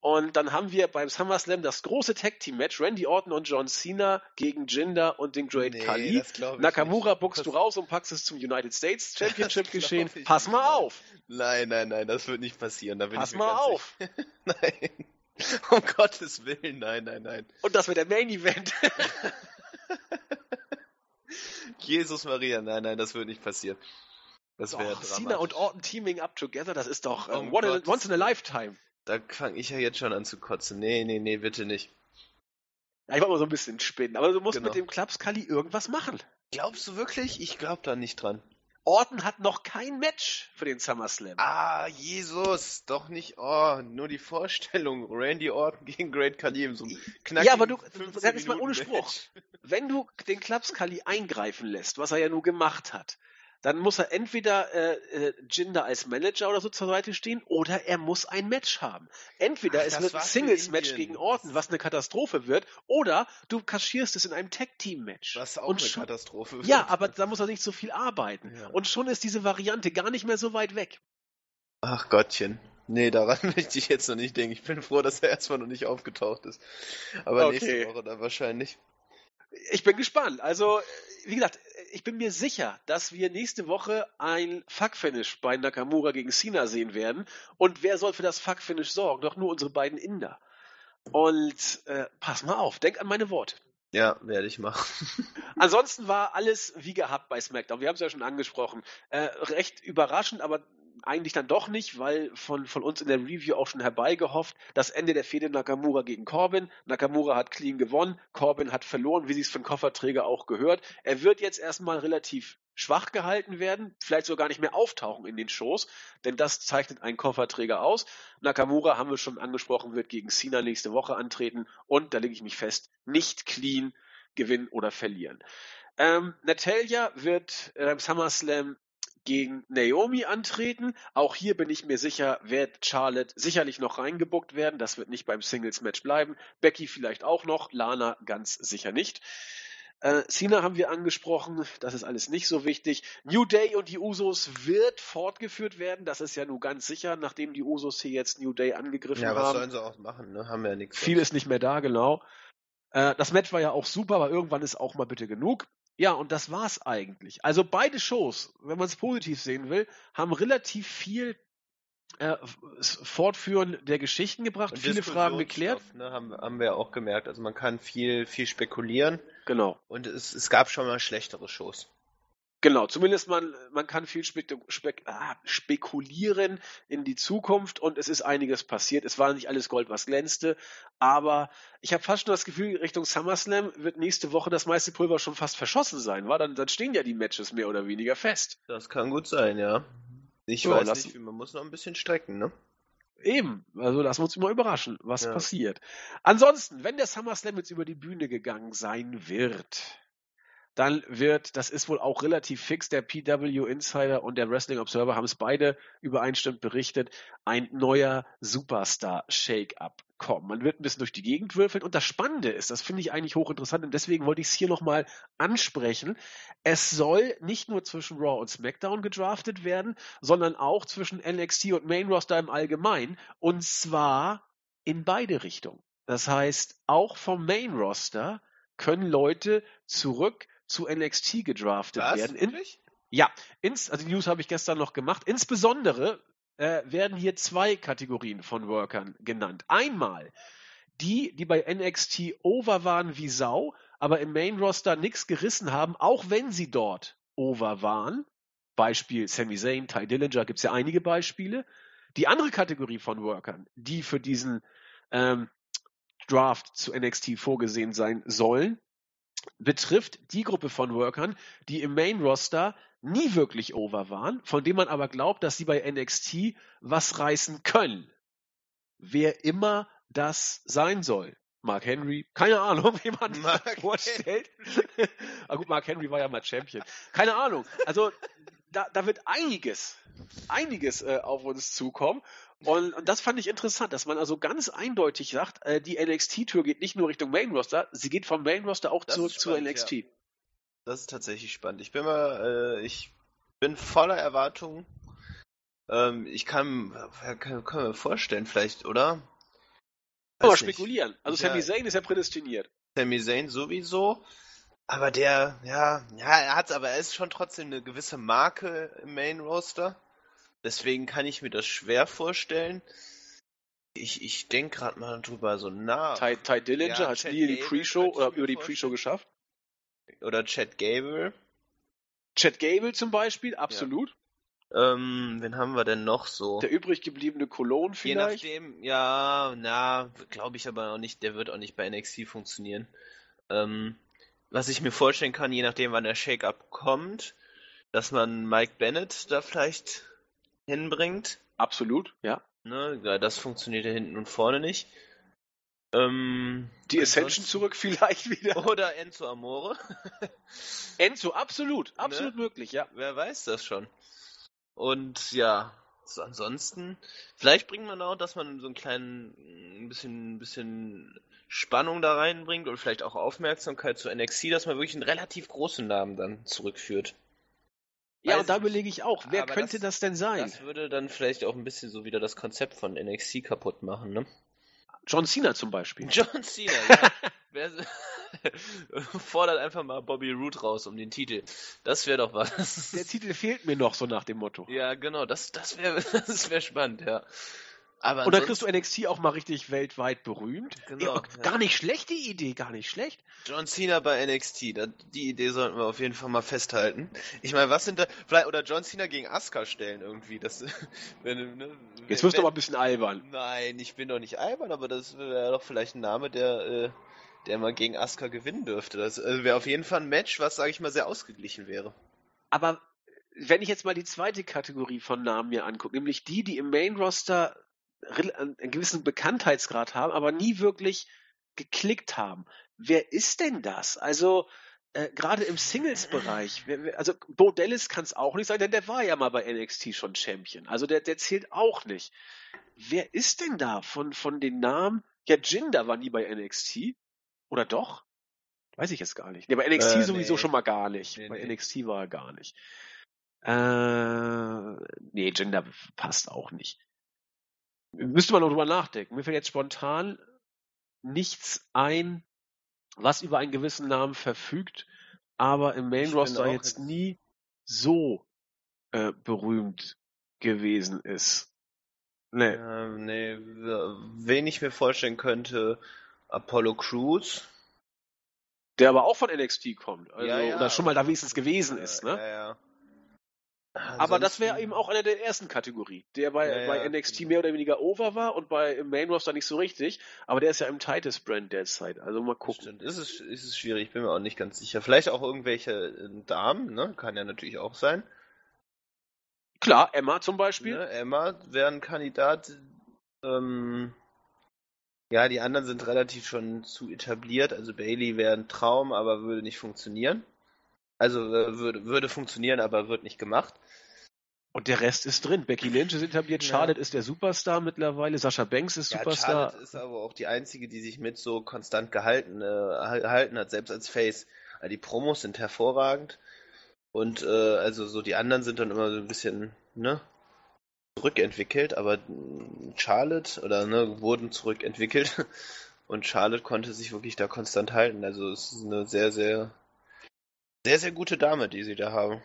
Und dann haben wir beim SummerSlam das große Tag Team Match, Randy Orton und John Cena gegen Jinder und den Great Nee, Khali. Nakamura nicht. buckst du Das- raus und packst es zum United States Championship geschehen. Pass mal auf. Nein, nein, nein, das wird nicht passieren. Da bin Pass ich mal auf. Nein. Um Gottes Willen, nein, nein, nein. Und das wird der Main Event. Jesus Maria, nein, nein, das wird nicht passieren. Das wäre Doch, Cena und Orton teaming up together, das ist doch äh, Um one in, once in a lifetime. Da fange ich ja jetzt schon an zu kotzen. Nee, nee, nee, bitte nicht. Ja, ich wollte mal so ein bisschen spinnen, aber du musst Genau. mit dem Klapskali irgendwas machen. Glaubst du wirklich? Ich glaub da nicht dran. Orton hat noch kein Match für den SummerSlam. Ah, Jesus, doch nicht. Oh, nur die Vorstellung. Randy Orton gegen Great Khali in so knackigen Ja, aber du- 15 sag jetzt mal ohne Spruch. Match. Wenn du den Klapskali eingreifen lässt, was er ja nur gemacht hat, dann muss er entweder äh, äh, Jinder als Manager oder so zur Seite stehen oder er muss ein Match haben. Entweder Ach, es wird ein Singles-Match gegen Orton, was eine Katastrophe wird, oder du kaschierst es in einem Tag-Team-Match. Was auch Und eine schon- Katastrophe Ja, wird. aber da muss er nicht so viel arbeiten. Ja. Und schon ist diese Variante gar nicht mehr so weit weg. Ach Gottchen. Nee, daran möchte ich jetzt noch nicht denken. Ich bin froh, dass er erstmal noch nicht aufgetaucht ist. Aber Okay. nächste Woche dann wahrscheinlich. Ich bin gespannt. Also, wie gesagt, ich bin mir sicher, dass wir nächste Woche ein Fuck-Finish bei Nakamura gegen Cena sehen werden. Und wer soll für das Fuck-Finish sorgen? Doch nur unsere beiden Inder. Und äh, pass mal auf, denk an meine Worte. Ja, werde ich machen. Ansonsten war alles wie gehabt bei SmackDown. Wir haben es ja schon angesprochen. Äh, recht überraschend, aber eigentlich dann doch nicht, weil von, von uns in der Review auch schon herbeigehofft, das Ende der Fehde Nakamura gegen Corbin. Nakamura hat clean gewonnen, Corbin hat verloren, wie sie es von Kofferträger auch gehört. Er wird jetzt erstmal relativ schwach gehalten werden, vielleicht sogar gar nicht mehr auftauchen in den Shows, denn das zeichnet einen Kofferträger aus. Nakamura, haben wir schon angesprochen, wird gegen Cena nächste Woche antreten und, da lege ich mich fest, nicht clean gewinnen oder verlieren. Ähm, Natalia wird beim äh, SummerSlam gegen Naomi antreten. Auch hier bin ich mir sicher, wird Charlotte sicherlich noch reingebuckt werden. Das wird nicht beim Singles-Match bleiben. Becky vielleicht auch noch, Lana ganz sicher nicht. Äh, Cena haben wir angesprochen, das ist alles nicht so wichtig. New Day und die Usos wird fortgeführt werden, das ist ja nur ganz sicher, nachdem die Usos hier jetzt New Day angegriffen haben. Ja, was sollen sie auch machen, ne? Haben wir ja nichts. Viel ist nicht mehr da, genau. Äh, das Match war ja auch super, aber irgendwann ist auch mal bitte genug. Ja, und das war's eigentlich. Also beide Shows, wenn man es positiv sehen will, haben relativ viel äh, Fortführen der Geschichten gebracht, und viele Fragen geklärt. Ne, haben, haben wir auch gemerkt. Also man kann viel, viel spekulieren. Genau. Und es, es gab schon mal schlechtere Shows. Genau, zumindest man, man kann viel spek spek ah, spekulieren in die Zukunft und es ist einiges passiert. Es war nicht alles Gold, was glänzte, aber ich habe fast schon das Gefühl, Richtung SummerSlam wird nächste Woche das meiste Pulver schon fast verschossen sein, war? Dann, dann stehen ja die Matches mehr oder weniger fest. Das kann gut sein, ja. Ich so, weiß nicht, man muss noch ein bisschen strecken, ne? Eben, also lassen wir uns immer überraschen, was ja. passiert. Ansonsten, wenn der SummerSlam jetzt über die Bühne gegangen sein wird, dann wird, das ist wohl auch relativ fix, der PW Insider und der Wrestling Observer haben es beide übereinstimmend berichtet, ein neuer Superstar-Shake-Up kommen. Man wird ein bisschen durch die Gegend würfeln und das Spannende ist, das finde ich eigentlich hochinteressant und deswegen wollte ich es hier nochmal ansprechen, es soll nicht nur zwischen Raw und SmackDown gedraftet werden, sondern auch zwischen NXT und Main Roster im Allgemeinen und zwar in beide Richtungen. Das heißt, auch vom Main Roster können Leute zurück zu NXT gedraftet Was? werden. In, ja, ins, also die News habe ich gestern noch gemacht. Insbesondere äh, werden hier zwei Kategorien von Workern genannt. Einmal die, die bei NXT over waren wie Sau, aber im Main Roster nichts gerissen haben, auch wenn sie dort over waren. Beispiel Sami Zayn, Ty Dillinger, gibt es ja einige Beispiele. Die andere Kategorie von Workern, die für diesen ähm, Draft zu NXT vorgesehen sein sollen, betrifft die Gruppe von Workern, die im Main Roster nie wirklich over waren, von dem man aber glaubt, dass sie bei NXT was reißen können. Wer immer das sein soll. Mark Henry, keine Ahnung, wie man Mark vorstellt. Aber gut, Mark Henry war ja mal Champion. Keine Ahnung. Also da, da wird einiges, einiges äh, auf uns zukommen. Und, und, das fand ich interessant, dass man also ganz eindeutig sagt, äh, die NXT-Tour geht nicht nur Richtung Main Roster, sie geht vom Main Roster auch zurück zu NXT. Ja. Das ist tatsächlich spannend. Ich bin mal, äh, ich bin voller Erwartungen. Ähm, ich kann, kann, kann mir vorstellen, vielleicht, oder? Aber spekulieren. Also ja, Sami Zayn ist ja prädestiniert. Sami Zayn sowieso. Aber der, ja, ja, er hat aber er ist schon trotzdem eine gewisse Marke im Main Roster. Deswegen kann ich mir das schwer vorstellen. Ich, ich denke gerade mal drüber so nach. Ty, Ty Dillinger ja, hat nie die Pre-Show oder über die Pre-Show geschafft. Oder Chad Gable. Chad Gable zum Beispiel, absolut. Ja. Ähm, wen haben wir denn noch so? Der übrig gebliebene Cologne vielleicht? Je nachdem, ja, na, glaube ich aber auch nicht, der wird auch nicht bei NXT funktionieren. Ähm, was ich mir vorstellen kann, je nachdem wann der Shake-Up kommt, dass man Mike Bennett da vielleicht hinbringt. Absolut, ja. Ne, das funktioniert ja hinten und vorne nicht. Ähm, die Ascension zurück vielleicht wieder. Oder Enzo Amore. Enzo, absolut, absolut ne? möglich, ja. Wer weiß das schon. Und ja, so ansonsten, vielleicht bringt man auch, dass man so einen kleinen, ein bisschen, ein bisschen Spannung da reinbringt und vielleicht auch Aufmerksamkeit zu NXT, dass man wirklich einen relativ großen Namen dann zurückführt. Ja, und da überlege ich auch, wer könnte das, das, denn sein? Das würde dann vielleicht auch ein bisschen so wieder das Konzept von NXT kaputt machen, ne? John Cena zum Beispiel. John Cena, ja. Wer- Fordert einfach mal Bobby Roode raus um den Titel. Das wäre doch was. Der Titel fehlt mir noch, so nach dem Motto. Ja, genau, das, das wäre das wär spannend, ja. Aber Und dann kriegst du NXT auch mal richtig weltweit berühmt. Genau, ja, ja. Gar nicht schlecht, die Idee, gar nicht schlecht. John Cena bei NXT, da, die Idee sollten wir auf jeden Fall mal festhalten. Ich meine, was sind da, vielleicht, oder John Cena gegen Asuka stellen irgendwie, das, wenn, ne, Jetzt wirst du aber ein bisschen albern. Nein, ich bin doch nicht albern, aber das wäre doch vielleicht ein Name, der, äh, der mal gegen Asuka gewinnen dürfte. Das äh, wäre auf jeden Fall ein Match, was, sage ich mal, sehr ausgeglichen wäre. Aber wenn ich jetzt mal die zweite Kategorie von Namen mir angucke, nämlich die, die im Main Roster rel- einen gewissen Bekanntheitsgrad haben, aber nie wirklich geklickt haben. Wer ist denn das? Also äh, gerade im Singles-Bereich, also Bo Dallas kann es auch nicht sein, denn der war ja mal bei NXT schon Champion. Also der, der zählt auch nicht. Wer ist denn da von, von den Namen? Ja, Jinder war nie bei NXT. Oder doch? Weiß ich jetzt gar nicht. Nee, bei NXT Äh, sowieso nee. schon mal gar nicht. Nee, bei. NXT war er gar nicht. Äh, nee, Gender passt auch nicht. Müsste man noch drüber nachdenken. Mir fällt jetzt spontan nichts ein, was über einen gewissen Namen verfügt, aber im Main Roster jetzt nie so äh, berühmt gewesen ist. Nee. Ähm, nee, wen ich mir vorstellen könnte, Apollo Crews. Der aber auch von NXT kommt. Also, Ja, ja, oder schon mal da wenigstens gewesen Äh, ist, ne? Ja, ja. Aber das wäre eben auch einer der ersten Kategorie, der bei, Ja, ja, bei NXT genau. mehr oder weniger over war und bei Main Roster nicht so richtig. Aber der ist ja im Titus Brand derzeit. Also mal gucken. Stimmt, ist es, ist es schwierig, ich bin mir auch nicht ganz sicher. Vielleicht auch irgendwelche äh, Damen, ne? Kann ja natürlich auch sein. Klar, Emma zum Beispiel. Ne? Emma wäre ein Kandidat. Ähm, ja, die anderen sind relativ schon zu etabliert. Also Bailey wäre ein Traum, aber würde nicht funktionieren. Also äh, würde, würde funktionieren, aber wird nicht gemacht. Und der Rest ist drin. Becky Lynch ist etabliert, Ja. Charlotte ist der Superstar mittlerweile, Sascha Banks ist Ja, Superstar. Charlotte ist aber auch die einzige, die sich mit so konstant gehalten, äh, gehalten hat, selbst als Face. Also die Promos sind hervorragend. Und äh, also so die anderen sind dann immer so ein bisschen, ne, zurückentwickelt, aber mh, Charlotte oder ne, wurden zurückentwickelt und Charlotte konnte sich wirklich da konstant halten. Also es ist eine sehr, sehr, sehr, sehr gute Dame, die sie da haben.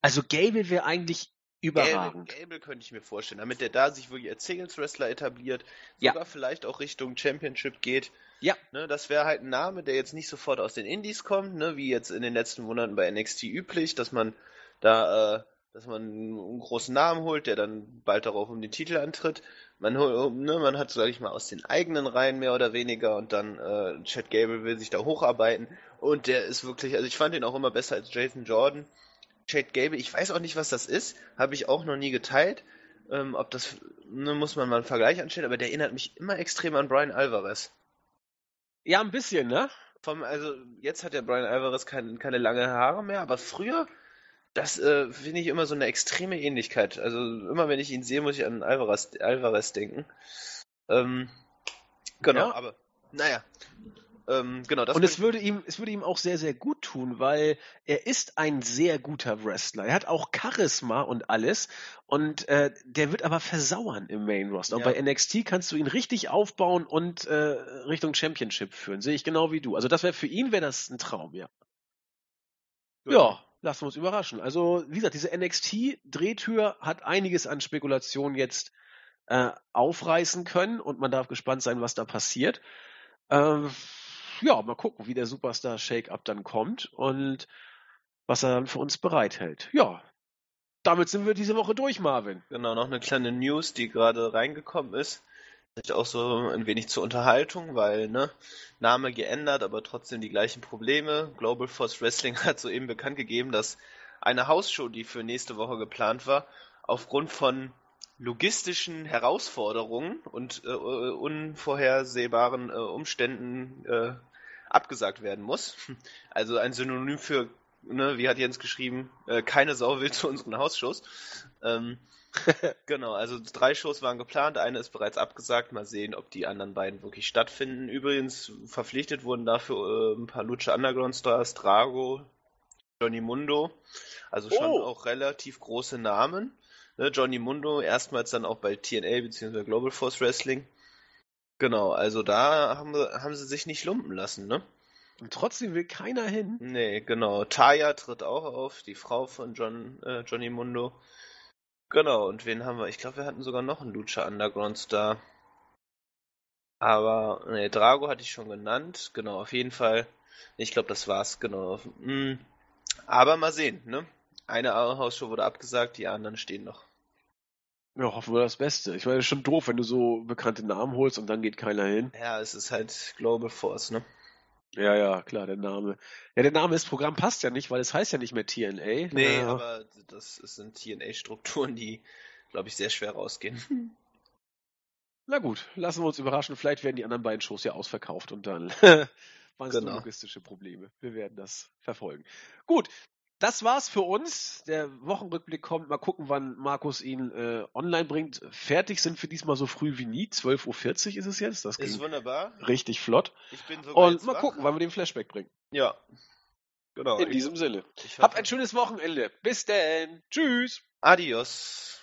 Also Gable wäre eigentlich überragend. Gable könnte ich mir vorstellen, damit der da sich wirklich als Singles-Wrestler etabliert, Ja. sogar vielleicht auch Richtung Championship geht. Ja. Ne, das wäre halt ein Name, der jetzt nicht sofort aus den Indies kommt, ne, wie jetzt in den letzten Monaten bei NXT üblich, dass man da, äh, dass man einen großen Namen holt, der dann bald darauf um den Titel antritt. Man, ne, man hat, sag ich mal, aus den eigenen Reihen mehr oder weniger und dann äh, Chad Gable will sich da hocharbeiten und der ist wirklich, also ich fand ihn auch immer besser als Jason Jordan. Chad Gable, ich weiß auch nicht, was das ist, habe ich auch noch nie geteilt. Ähm, ob das, ne, muss man mal einen Vergleich anstellen, aber der erinnert mich immer extrem an Brian Alvarez. Ja, ein bisschen, ne? Vom, also jetzt hat der Brian Alvarez kein, keine lange Haare mehr, aber früher, das äh, finde ich immer so eine extreme Ähnlichkeit. Also immer wenn ich ihn sehe, muss ich an Alvarez, Alvarez denken. Ähm, genau, Ja. aber naja. Ähm, genau, das und es würde ihm, es würde ihm auch sehr, sehr gut tun, weil er ist ein sehr guter Wrestler. Er hat auch Charisma und alles. Und äh, der wird aber versauern im Main Roster. Und Ja. bei NXT kannst du ihn richtig aufbauen und äh, Richtung Championship führen. Sehe ich genau wie du. Also das wäre für ihn wäre das ein Traum, ja. Ja, lassen wir uns überraschen. Also, wie gesagt, diese NXT-Drehtür hat einiges an Spekulationen jetzt äh, aufreißen können und man darf gespannt sein, was da passiert. Ähm, ja, mal gucken, wie der Superstar Shake-Up dann kommt und was er dann für uns bereithält. Ja, damit sind wir diese Woche durch, Marvin. Genau, noch eine kleine News, die gerade reingekommen ist. Vielleicht auch so ein wenig zur Unterhaltung, weil, ne, Name geändert, aber trotzdem die gleichen Probleme. Global Force Wrestling hat soeben bekannt gegeben, dass eine Hausshow, die für nächste Woche geplant war, aufgrund von logistischen Herausforderungen und äh, unvorhersehbaren äh, Umständen äh, abgesagt werden muss. Also ein Synonym für, ne, wie hat Jens geschrieben, äh, keine Sau will zu unseren Hausshows. Ähm, genau, also drei Shows waren geplant, eine ist bereits abgesagt. Mal sehen, ob die anderen beiden wirklich stattfinden. Übrigens verpflichtet wurden dafür äh, ein paar Lucha Underground Stars, Drago, Johnny Mundo. Also schon Oh. auch relativ große Namen. Ne, Johnny Mundo erstmals dann auch bei TNA bzw. Global Force Wrestling. Genau, also da haben, haben sie sich nicht lumpen lassen, ne? Und trotzdem will keiner hin. Nee, genau. Taya tritt auch auf, die Frau von John, äh, Johnny Mundo. Genau, und wen haben wir? Ich glaube, wir hatten sogar noch einen Lucha Underground Star. Aber, nee, Drago hatte ich schon genannt. Genau, auf jeden Fall. Ich glaube, das war's, genau. Hm. Aber mal sehen, ne? Eine Hausshow wurde abgesagt, die anderen stehen noch. Ja, hoffen wir das Beste. Ich meine, es ist schon doof, wenn du so bekannte Namen holst und dann geht keiner hin. Ja, es ist halt Global Force, ne? Ja, ja, klar, der Name. Ja, der Name des Programms passt ja nicht, weil es heißt ja nicht mehr TNA. Nee, ja. aber das sind TNA-Strukturen, die, glaube ich, sehr schwer rausgehen. Na gut, lassen wir uns überraschen. Vielleicht werden die anderen beiden Shows ja ausverkauft und dann waren es Genau. logistische Probleme. Wir werden das verfolgen. Gut, das war's für uns. Der Wochenrückblick kommt. Mal gucken, wann Markus ihn äh, online bringt. Fertig sind wir diesmal so früh wie nie. 12.40 Uhr ist es jetzt. Das Ist wunderbar. richtig flott. Ich bin sogar Und mal wach. gucken, wann wir den Flashback bringen. Ja. Genau. In diesem Sinne. ich Habt ein schönes Wochenende. Bis denn. Tschüss. Adios.